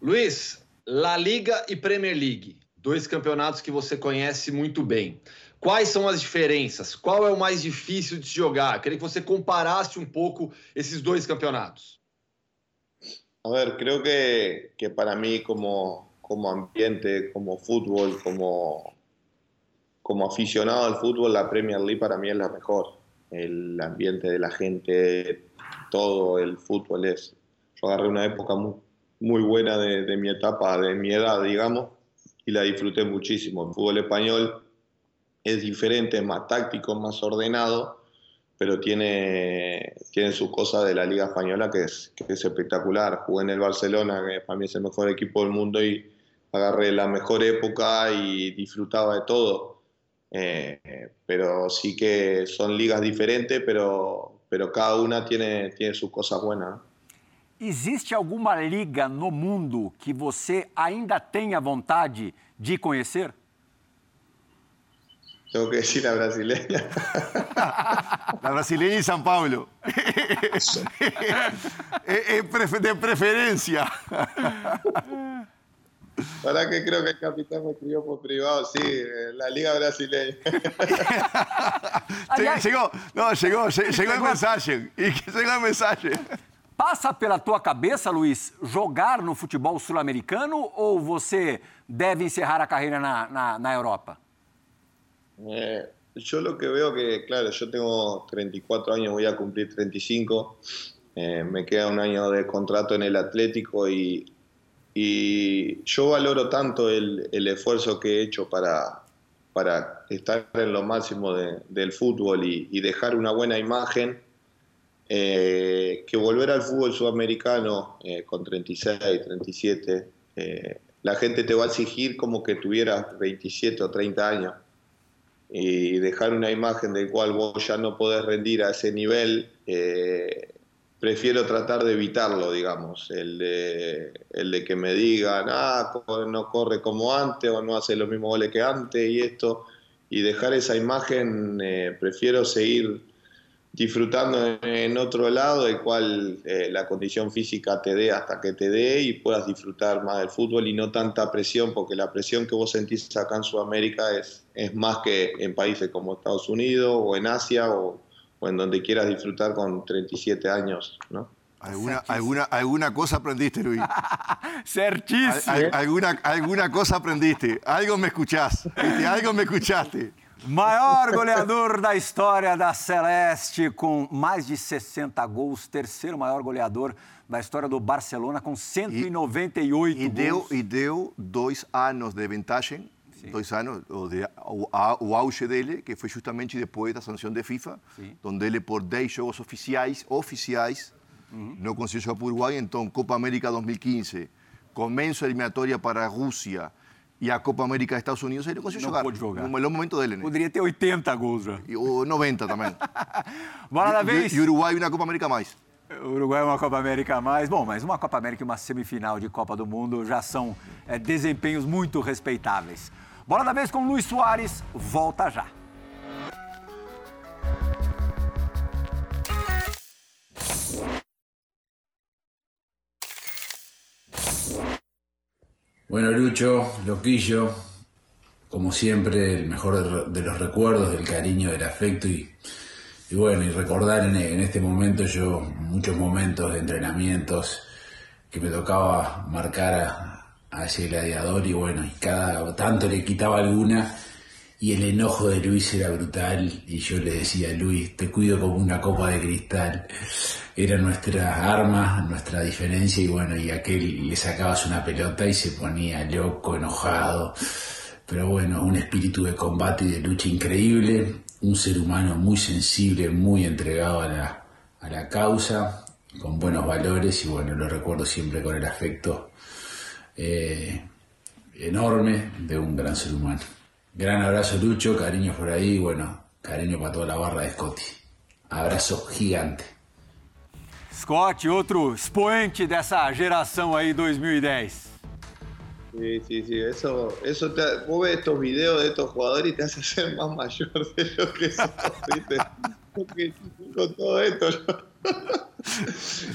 D: Luiz, La Liga e Premier League, dois campeonatos que você conhece muito bem. Quais são as diferenças? Qual é o mais difícil de se jogar? Queria que você comparasse um pouco esses dois campeonatos.
C: A ver, creo que, que para mí como, como ambiente, como fútbol, como, como aficionado al fútbol, la Premier League para mí es la mejor el ambiente de la gente, todo el fútbol es. Yo agarré una época muy, muy buena de, de, mi etapa, de mi edad, digamos, y la disfruté muchísimo. El fútbol español es diferente, es más táctico, más ordenado, pero tiene, tiene sus cosas de la Liga Española que es, que es espectacular. Jugué en el Barcelona, que para mí es el mejor equipo del mundo, y agarré la mejor época y disfrutaba de todo eh, pero sí que son ligas diferentes, pero, pero cada una tiene, tiene sus cosas buenas.
B: Existe alguma liga no mundo que você ainda tenha vontade de conhecer?
C: Tengo que decir la brasileña.
A: la brasileña y San Pablo. de preferencia.
C: Para que creo que el capitán me escribió por privado, sí, la Liga Brasileña.
A: llegó, no, llegó, llegó el mensaje. E chegou o mensagem.
B: Passa pela tua cabeça, Luiz, jogar no futebol sul-americano ou você deve encerrar a carreira na, na, na Europa?
C: Eh, yo lo que veo que, claro, yo tengo 34 años, voy a cumplir 35, eh, me queda un año de contrato en el Atlético y Y yo valoro tanto el, el esfuerzo que he hecho para, para estar en lo máximo de, del fútbol y, y, dejar una buena imagen, eh, que volver al fútbol sudamericano eh, con 36, 37, eh, la gente te va a exigir como que tuvieras 27 o 30 años. Y dejar una imagen del cual vos ya no podés rendir a ese nivel eh, prefiero tratar de evitarlo, digamos, el de, el de que me digan, ah, no corre como antes o no hace los mismos goles que antes y esto, y dejar esa imagen, eh, prefiero seguir disfrutando en otro lado, el cual eh, la condición física te dé hasta que te dé y puedas disfrutar más del fútbol y no tanta presión, porque la presión que vos sentís acá en Sudamérica es, es más que en países como Estados Unidos o en Asia o o en donde quieras disfrutar con 37 años, ¿no?
A: ¿Alguna, alguna, alguna cosa aprendiste, Luis?
B: Certísimo.
A: Al, alguna, alguna cosa aprendiste. Algo me escuchás. Algo me escuchaste.
B: Maior goleador da história da Celeste, com mais de 60 gols. Terceiro maior goleador da história do Barcelona, com 198
A: e, e deu, E deu dois anos de vantagem, Sim. dois anos, o, de, o, o, auge dele, que foi justamente depois da sanção de FIFA, Sim. onde ele, por 10 jogos oficiais, oficiais, uhum. não conseguiu jogar para o Uruguai. Então, Copa América 2015, começo a eliminatória para a Rússia, e a Copa América dos Estados Unidos ele não conseguiu jogar.
B: Pôde jogar.
A: No melhor momento dele, né?
B: Poderia ter 80 gols já.
A: E, ou 90 também.
B: Bora da vez.
A: E, Uruguai uma Copa América mais.
B: O Uruguai é uma Copa América a mais. Bom, mas uma Copa América e uma semifinal de Copa do Mundo já são é, desempenhos muito respeitáveis. Bora da vez com Luiz Soares. Volta já.
G: Bueno, Lucho, Loquillo, como siempre, el mejor de los recuerdos, del cariño, del afecto y, bueno, y recordar en, este momento yo muchos momentos de entrenamientos que me tocaba marcar a, a ese gladiador y bueno, y cada tanto le quitaba alguna y el enojo de Luis era brutal y yo le decía, Luis, te cuido como una copa de cristal. Era nuestra arma, nuestra diferencia y bueno, y aquel le sacabas una pelota y se ponía loco, enojado. Pero bueno, un espíritu de combate y de lucha increíble, un ser humano muy sensible, muy entregado a la, a la causa, con buenos valores y bueno, lo recuerdo siempre con el afecto eh, enorme de un gran ser humano. Gran abrazo Lucho, cariño por ahí, bueno, cariño para toda la barra de Scotty. Abraço gigante.
B: Scott, outro expoente dessa geração aí 2010.
C: Sí, sí, sí, eso, eso te, vos ves estos videos de estos jugadores y te hace ser más mayor de lo que sos, ¿viste? Porque con todo esto,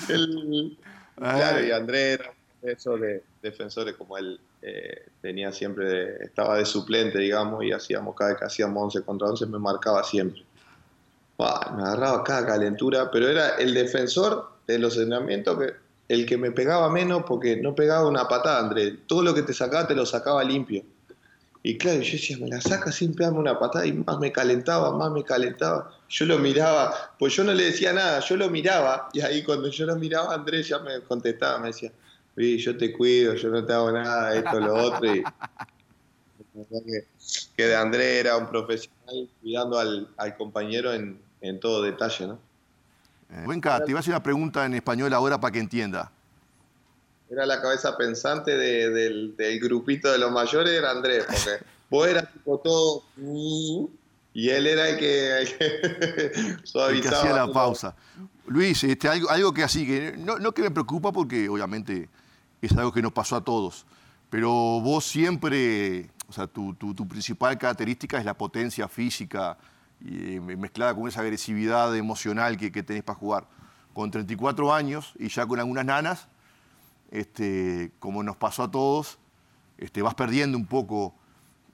C: el, claro, y Andrés, eso de defensores como él, eh, tenía siempre, estaba de suplente, digamos, y hacíamos cada vez que hacíamos 11 contra 11, me marcaba siempre. me agarraba cada calentura, pero era el defensor de los entrenamientos que el que me pegaba menos porque no pegaba una patada, Andrés. Todo lo que te sacaba te lo sacaba limpio. Y claro, yo decía, me la saca sin pegarme una patada y más me calentaba, más me calentaba. Yo lo miraba, pues yo no le decía nada, yo lo miraba y ahí cuando yo lo miraba, Andrés ya me contestaba, me decía, yo te cuido, yo no te hago nada, esto, lo otro. Y, que, de Andrés era un profesional cuidando al, compañero en, todo detalle, ¿no?
A: Eh, Buenca, te iba a hacer una pregunta en español ahora para que entienda.
C: Era la cabeza pensante del, grupito de los mayores, era Andrés, porque vos eras tipo todo... Y él era el que, suavizaba.
A: hacía la pausa. Luis, este, algo, algo que así, que no, no que me preocupa porque obviamente es algo que nos pasó a todos. Pero vos siempre, o sea, tu, tu, principal característica es la potencia física eh, mezclada con esa agresividad emocional que, que, tenés para jugar. Con 34 años y ya con algunas nanas, este, como nos pasó a todos, este, vas perdiendo un poco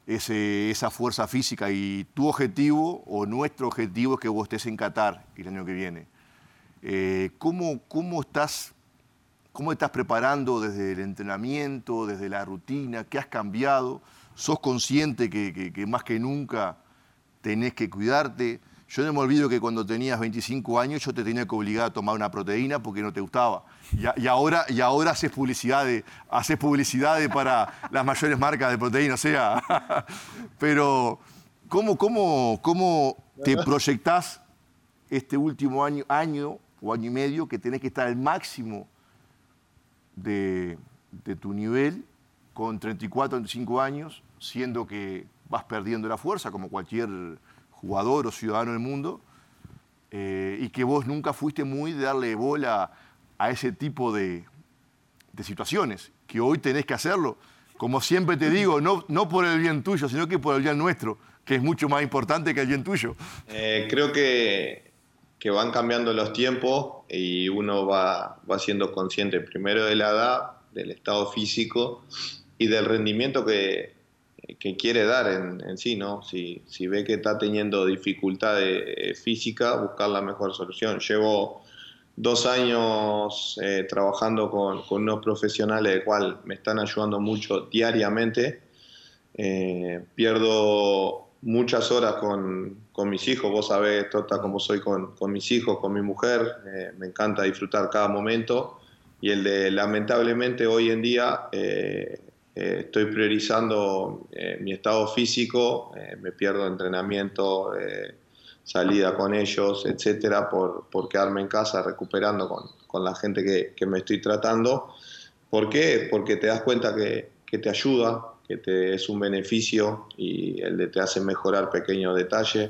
A: ese, esa fuerza física y tu objetivo o nuestro objetivo es que vos estés en Qatar el año que viene. Eh, ¿cómo, ¿Cómo estás ¿Cómo estás preparando desde el entrenamiento, desde la rutina? ¿Qué has cambiado? ¿Sos consciente que, más que nunca tenés que cuidarte? Yo no me olvido que cuando tenías 25 años yo te tenía que obligar a tomar una proteína porque no te gustaba. Y, ahora, y ahora haces publicidad, haces publicidad para las mayores marcas de proteína. O sea, pero ¿cómo, cómo, cómo te proyectás este último año, año o año y medio que tenés que estar al máximo de, tu nivel con 34, 35 años, siendo que vas perdiendo la fuerza como cualquier jugador o ciudadano del mundo, eh, y que vos nunca fuiste muy de darle bola a ese tipo de, situaciones, que hoy tenés que hacerlo. Como siempre te digo, no, no por el bien tuyo, sino que por el bien nuestro, que es mucho más importante que el bien tuyo.
C: Eh, creo que que van cambiando los tiempos y uno va, va siendo consciente primero de la edad, del estado físico y del rendimiento que, que quiere dar en, sí, ¿no? Si, si ve que está teniendo dificultades eh, físicas, buscar la mejor solución. Llevo dos años eh, trabajando con, con, unos profesionales de cual me están ayudando mucho diariamente. Eh, pierdo muchas horas con, con, mis hijos, vos sabés, Tota, cómo soy con, con, mis hijos, con mi mujer, eh, me encanta disfrutar cada momento y el de lamentablemente hoy en día eh, eh, estoy priorizando mi estado físico, me pierdo entrenamiento, salida con ellos, etcétera, por, por quedarme en casa recuperando con, con la gente que, que, me estoy tratando. ¿Por qué? Porque te das cuenta que, que te ayuda, que te, es un beneficio y el de te hace mejorar pequeños detalles,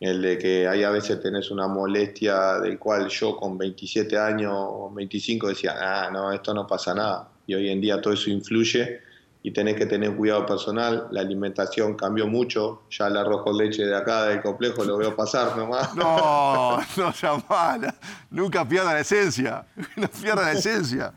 C: el de que hay a veces tenés una molestia del cual yo con 27 años o 25 decía, ah, no, esto no pasa nada. Y hoy en día todo eso influye y tenés que tener cuidado personal. La alimentación cambió mucho. Ya el arroz con leche de acá del complejo lo veo pasar nomás.
A: No, no sea mala. Nunca pierda la esencia. No pierda la esencia.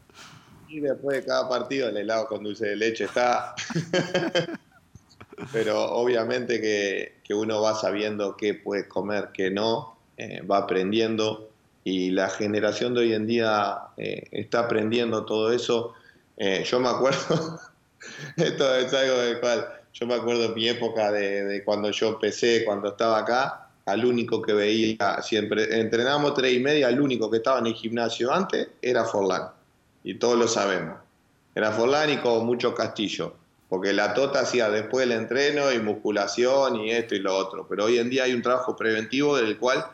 C: Y después de cada partido el helado con dulce de leche está. Pero obviamente que, que, uno va sabiendo qué puede comer, qué no, eh, va aprendiendo y la generación de hoy en día eh, está aprendiendo todo eso. Eh, yo me acuerdo, esto es algo del cual yo me acuerdo mi época de, de, cuando yo empecé, cuando estaba acá, al único que veía, siempre entrenábamos tres y media, al único que estaba en el gimnasio antes era Forlán y todos lo sabemos. Y con mucho Castillo, porque la Tota hacía después el entreno y musculación y esto y lo otro, pero hoy en día hay un trabajo preventivo del cual,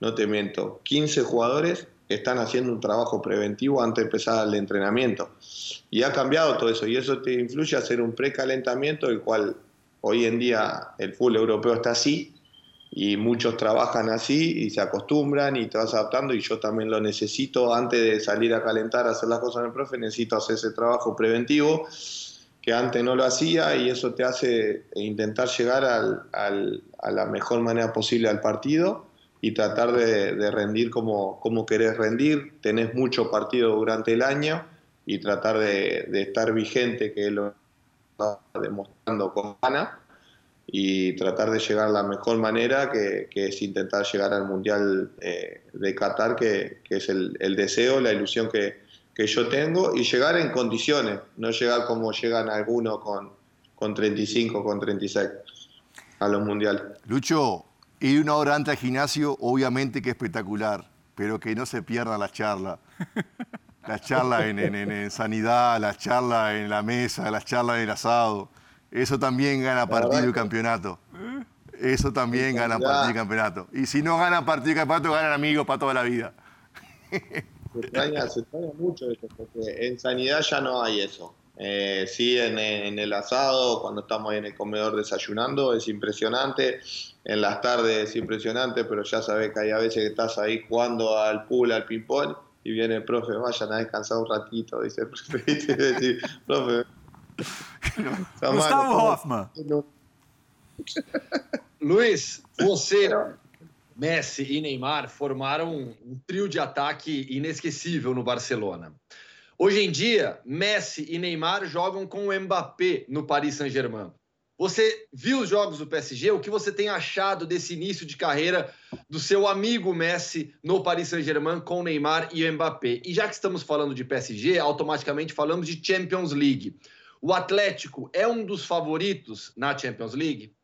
C: no te miento, 15 jugadores están haciendo un trabajo preventivo antes de empezar el entrenamiento. Y ha cambiado todo eso, y eso te influye a hacer un precalentamiento, el cual hoy en día el fútbol europeo está así, y muchos trabajan así y se acostumbran y te vas adaptando y yo también lo necesito antes de salir a calentar, a hacer las cosas en el profe, necesito hacer ese trabajo preventivo que antes no lo hacía y eso te hace intentar llegar al, a la mejor manera posible al partido y tratar de, rendir como, como, querés rendir. Tenés mucho partido durante el año y tratar de, estar vigente, que es lo está demostrando con Ana y tratar de llegar la mejor manera, que, que es intentar llegar al Mundial eh, de Qatar, que, que es el, el, deseo, la ilusión que, que, yo tengo, y llegar en condiciones, no llegar como llegan algunos con, con 35, con 36 a los mundiales.
A: Lucho, ir una hora antes al gimnasio, obviamente que espectacular, pero que no se pierda la charla. La charla en, en, en sanidad, la charla en la mesa, la charla en el asado eso también gana partido y campeonato. Eso también gana partido y campeonato. Y si no gana partido y campeonato, ganan amigos para toda la vida.
C: Se extraña, se extraña mucho eso, porque en sanidad ya no hay eso. Eh, sí, en, en, el asado, cuando estamos ahí en el comedor desayunando, es impresionante. En las tardes es impresionante, pero ya sabes que hay a veces que estás ahí jugando al pool, al ping-pong, y viene el profe, vayan a descansar un ratito, dice el profe. profe,
B: Gustavo Hoffman.
D: Luiz, você, Messi e Neymar formaram um trio de ataque inesquecível no Barcelona. Hoje em dia, Messi e Neymar jogam com o Mbappé no Paris Saint-Germain. Você viu os jogos do PSG? O que você tem achado desse início de carreira do seu amigo Messi no Paris Saint-Germain com Neymar e Mbappé? E já que estamos falando de PSG, automaticamente falamos de Champions League. ¿O Atlético uno de los favoritos la Champions League?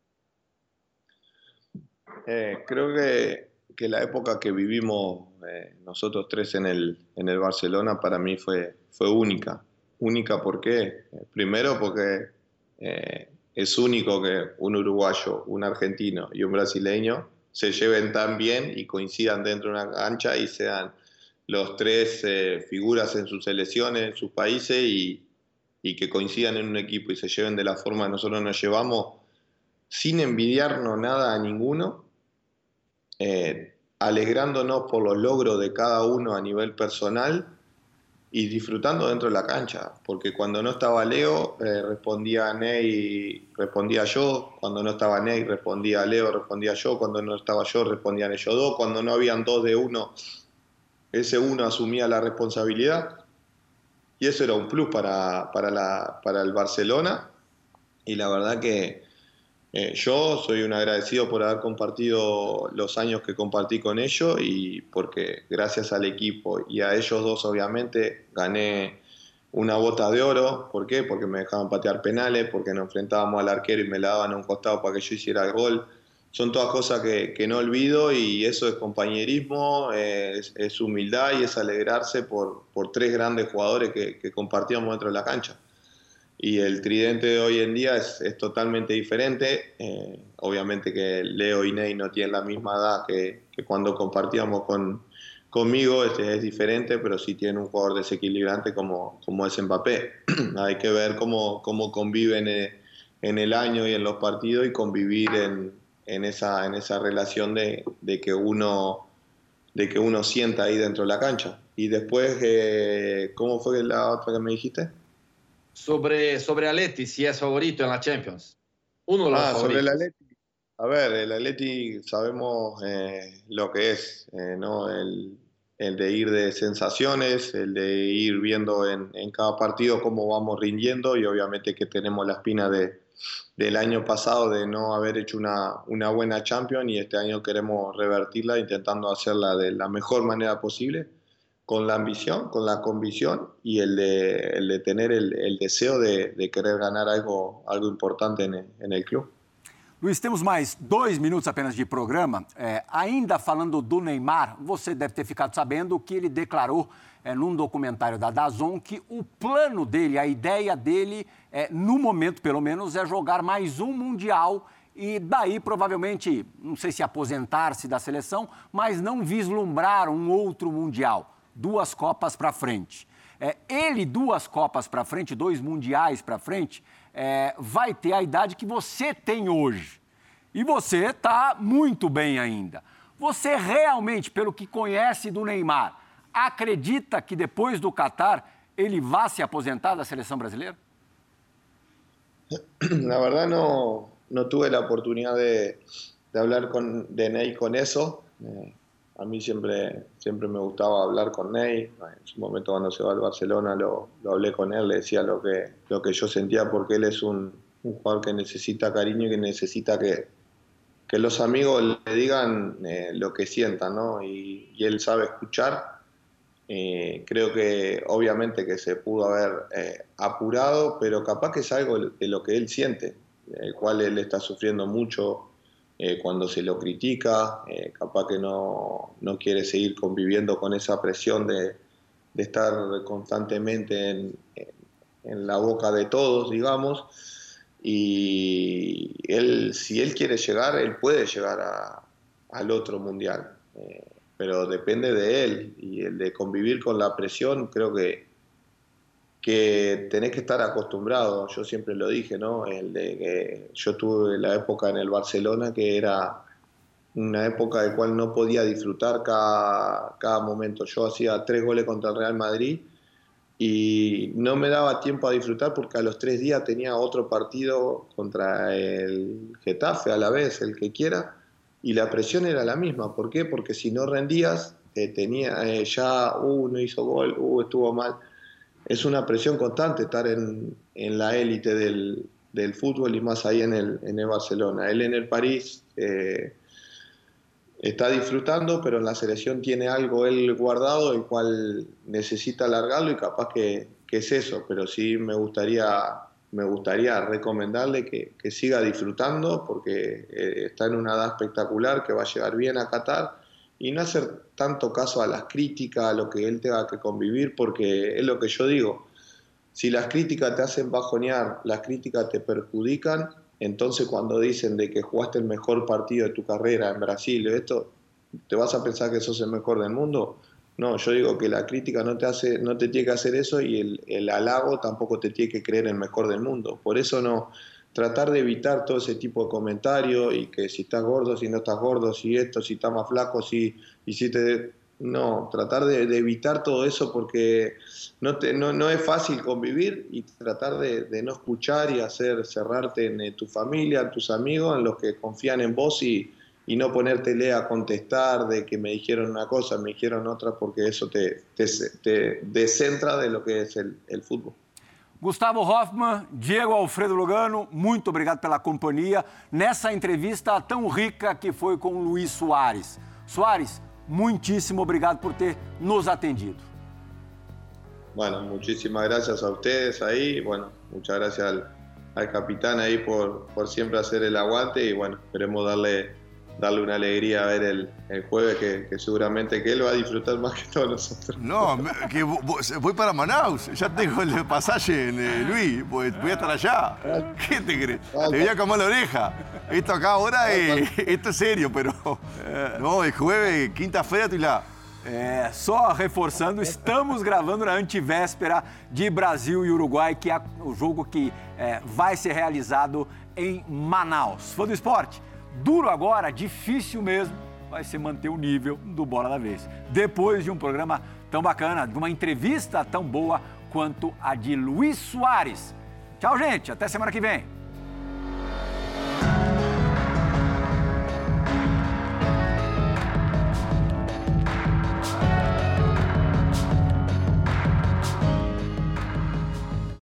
C: Eh, creo que, la época que vivimos eh, nosotros tres en el, Barcelona para mí fue, única. Única porque, primero porque eh, es único que un uruguayo, un argentino y un brasileño se lleven tan bien y coincidan dentro de una cancha y sean los tres eh, figuras en sus selecciones, en sus países y, y que coincidan en un equipo y se lleven de la forma que nosotros nos llevamos, sin envidiarnos nada a ninguno, eh, alegrándonos por los logros de cada uno a nivel personal y disfrutando dentro de la cancha, porque cuando no estaba Leo, eh, respondía Ney, respondía yo, cuando no estaba Ney, respondía Leo, respondía yo, cuando no estaba yo, respondían ellos dos, cuando no habían dos de uno, ese uno asumía la responsabilidad y eso era un plus para, para, la, para el Barcelona. Y la verdad que eh, yo soy un agradecido por haber compartido los años que compartí con ellos y porque gracias al equipo y a ellos dos obviamente gané una bota de oro. ¿Por qué? Porque me dejaban patear penales, porque nos enfrentábamos al arquero y me la daban a un costado para que yo hiciera el gol. Son todas cosas que, que no olvido y eso es compañerismo, es, es humildad y es alegrarse por, por tres grandes jugadores que, compartíamos dentro de la cancha. Y el tridente de hoy en día es, es totalmente diferente. Eh, obviamente que Leo y Ney no tienen la misma edad que, cuando compartíamos con, conmigo este es diferente, pero sí tiene un jugador desequilibrante como, como es Mbappé. Hay que ver cómo, cómo conviven en el año y en los partidos y convivir en, en, esa, en esa relación de, de, que uno, de que uno sienta ahí dentro de la cancha. Y después, eh, ¿cómo fue la otra que me dijiste?
D: Sobre, sobre Aleti, si es favorito en la Champions. Uno de los
C: ah, sobre el Atleti. A ver, el Atleti sabemos eh, lo que es, eh, ¿no? El, el, de ir de sensaciones, el de ir viendo en, en, cada partido cómo vamos rindiendo y obviamente que tenemos la espina de, del año pasado de no haber hecho una, una buena Champions y este año queremos revertirla intentando hacerla de la mejor manera posible con la ambición, con la convicción y el de, el de tener el, deseo de, querer ganar algo, algo importante en el club.
B: Luiz, temos mais dois minutos apenas de programa. É, ainda falando do Neymar, você deve ter ficado sabendo que ele declarou é, num documentário da Dazon que o plano dele, a ideia dele, é, no momento pelo menos, é jogar mais um Mundial e daí provavelmente, não sei se aposentar-se da seleção, mas não vislumbrar um outro Mundial. Duas Copas para frente. É, ele, duas Copas para frente, dois Mundiais para frente, é, vai ter a idade que você tem hoje. E você está muito bem ainda. Você realmente, pelo que conhece do Neymar, acredita que depois do Qatar ele vá se aposentar da seleção brasileira?
C: La verdad no, no tuve la oportunidad de, de hablar con, de Ney con eso. Eh, a mí siempre, siempre me gustaba hablar con Ney. En su momento cuando se va al Barcelona lo, lo hablé con él, le decía lo que, lo que yo sentía porque él es un, jugador que necesita cariño y que necesita que, que los amigos le digan eh, lo que sientan, ¿no? Y, y él sabe escuchar. Eh, creo que obviamente que se pudo haber eh, apurado, pero capaz que es algo de lo que él siente, el cual él está sufriendo mucho eh, cuando se lo critica, eh, capaz que no, no, quiere seguir conviviendo con esa presión de, de estar constantemente en, en, la boca de todos, digamos, y él, si él quiere llegar, él puede llegar al otro mundial, eh, pero depende de él, y el de convivir con la presión, creo que que tenés que estar acostumbrado, yo siempre lo dije, ¿no? El de que yo tuve la época en el Barcelona que era una época de cual no podía disfrutar cada, cada momento. Yo hacía tres goles contra el Real Madrid y no me daba tiempo a disfrutar porque a los tres días tenía otro partido contra el Getafe a la vez, el que quiera, y la presión era la misma. ¿Por qué? Porque si no rendías, eh, tenía eh, ya, uh, no hizo gol, uh, estuvo mal es una presión constante estar en, en la élite del, del, fútbol y más ahí en el, en el Barcelona. Él en el París eh, está disfrutando, pero en la selección tiene algo él guardado, el cual necesita alargarlo y capaz que, que es eso, pero sí me gustaría, me gustaría recomendarle que, que siga disfrutando porque eh, está en una edad espectacular, que va a llegar bien a Qatar y no hacer tanto caso a las críticas, a lo que él tenga que convivir, porque es lo que yo digo, si las críticas te hacen bajonear, las críticas te perjudican, entonces cuando dicen de que jugaste el mejor partido de tu carrera en Brasil, esto, ¿te vas a pensar que sos el mejor del mundo? No, yo digo que la crítica no te, hace, no te tiene que hacer eso y el, el halago tampoco te tiene que creer el mejor del mundo. Por eso no, tratar de evitar todo ese tipo de comentarios y que si estás gordo, si no estás gordo, si esto, si estás más flaco, si, y si te... No, tratar de, de evitar todo eso porque no, te, no, no, es fácil convivir y tratar de, no escuchar y hacer cerrarte en eh, tu familia, en tus amigos, en los que confían en vos y, y no ponértele a contestar de que me dijeron una cosa, me dijeron otra, porque eso te, te, te descentra de lo que es el, el fútbol.
B: Gustavo Hoffman, Diego Alfredo Lugano, muito obrigado pela companhia nessa entrevista tão rica que foi com Luiz Soares. Soares, muitíssimo obrigado por ter nos atendido.
C: bueno, muchísimas gracias a ustedes ahí, bueno, muchas gracias al, al capitán ahí por, por siempre hacer el aguante y bueno, esperemos darle darle una alegría a ver el, el jueves que, que, seguramente que él va a disfrutar más que todos nosotros.
A: No, que voy para Manaus, ya tengo el pasaje, en, eh, Luis, pues voy a estar allá. ¿Qué te crees? Te voy a comer la oreja. Esto acá ahora es, esto es serio, pero no, el jueves, quinta-feira, tu lá.
B: É, só reforçando, estamos gravando na antivéspera de Brasil e Uruguai, que é o jogo que é, vai ser realizado em Manaus. Fã do esporte? Duro agora, difícil mesmo, vai ser manter o nível do Bola da Vez. Depois de um programa tão bacana, de uma entrevista tão boa quanto a de Luiz Soares. Tchau, gente. Até semana que vem.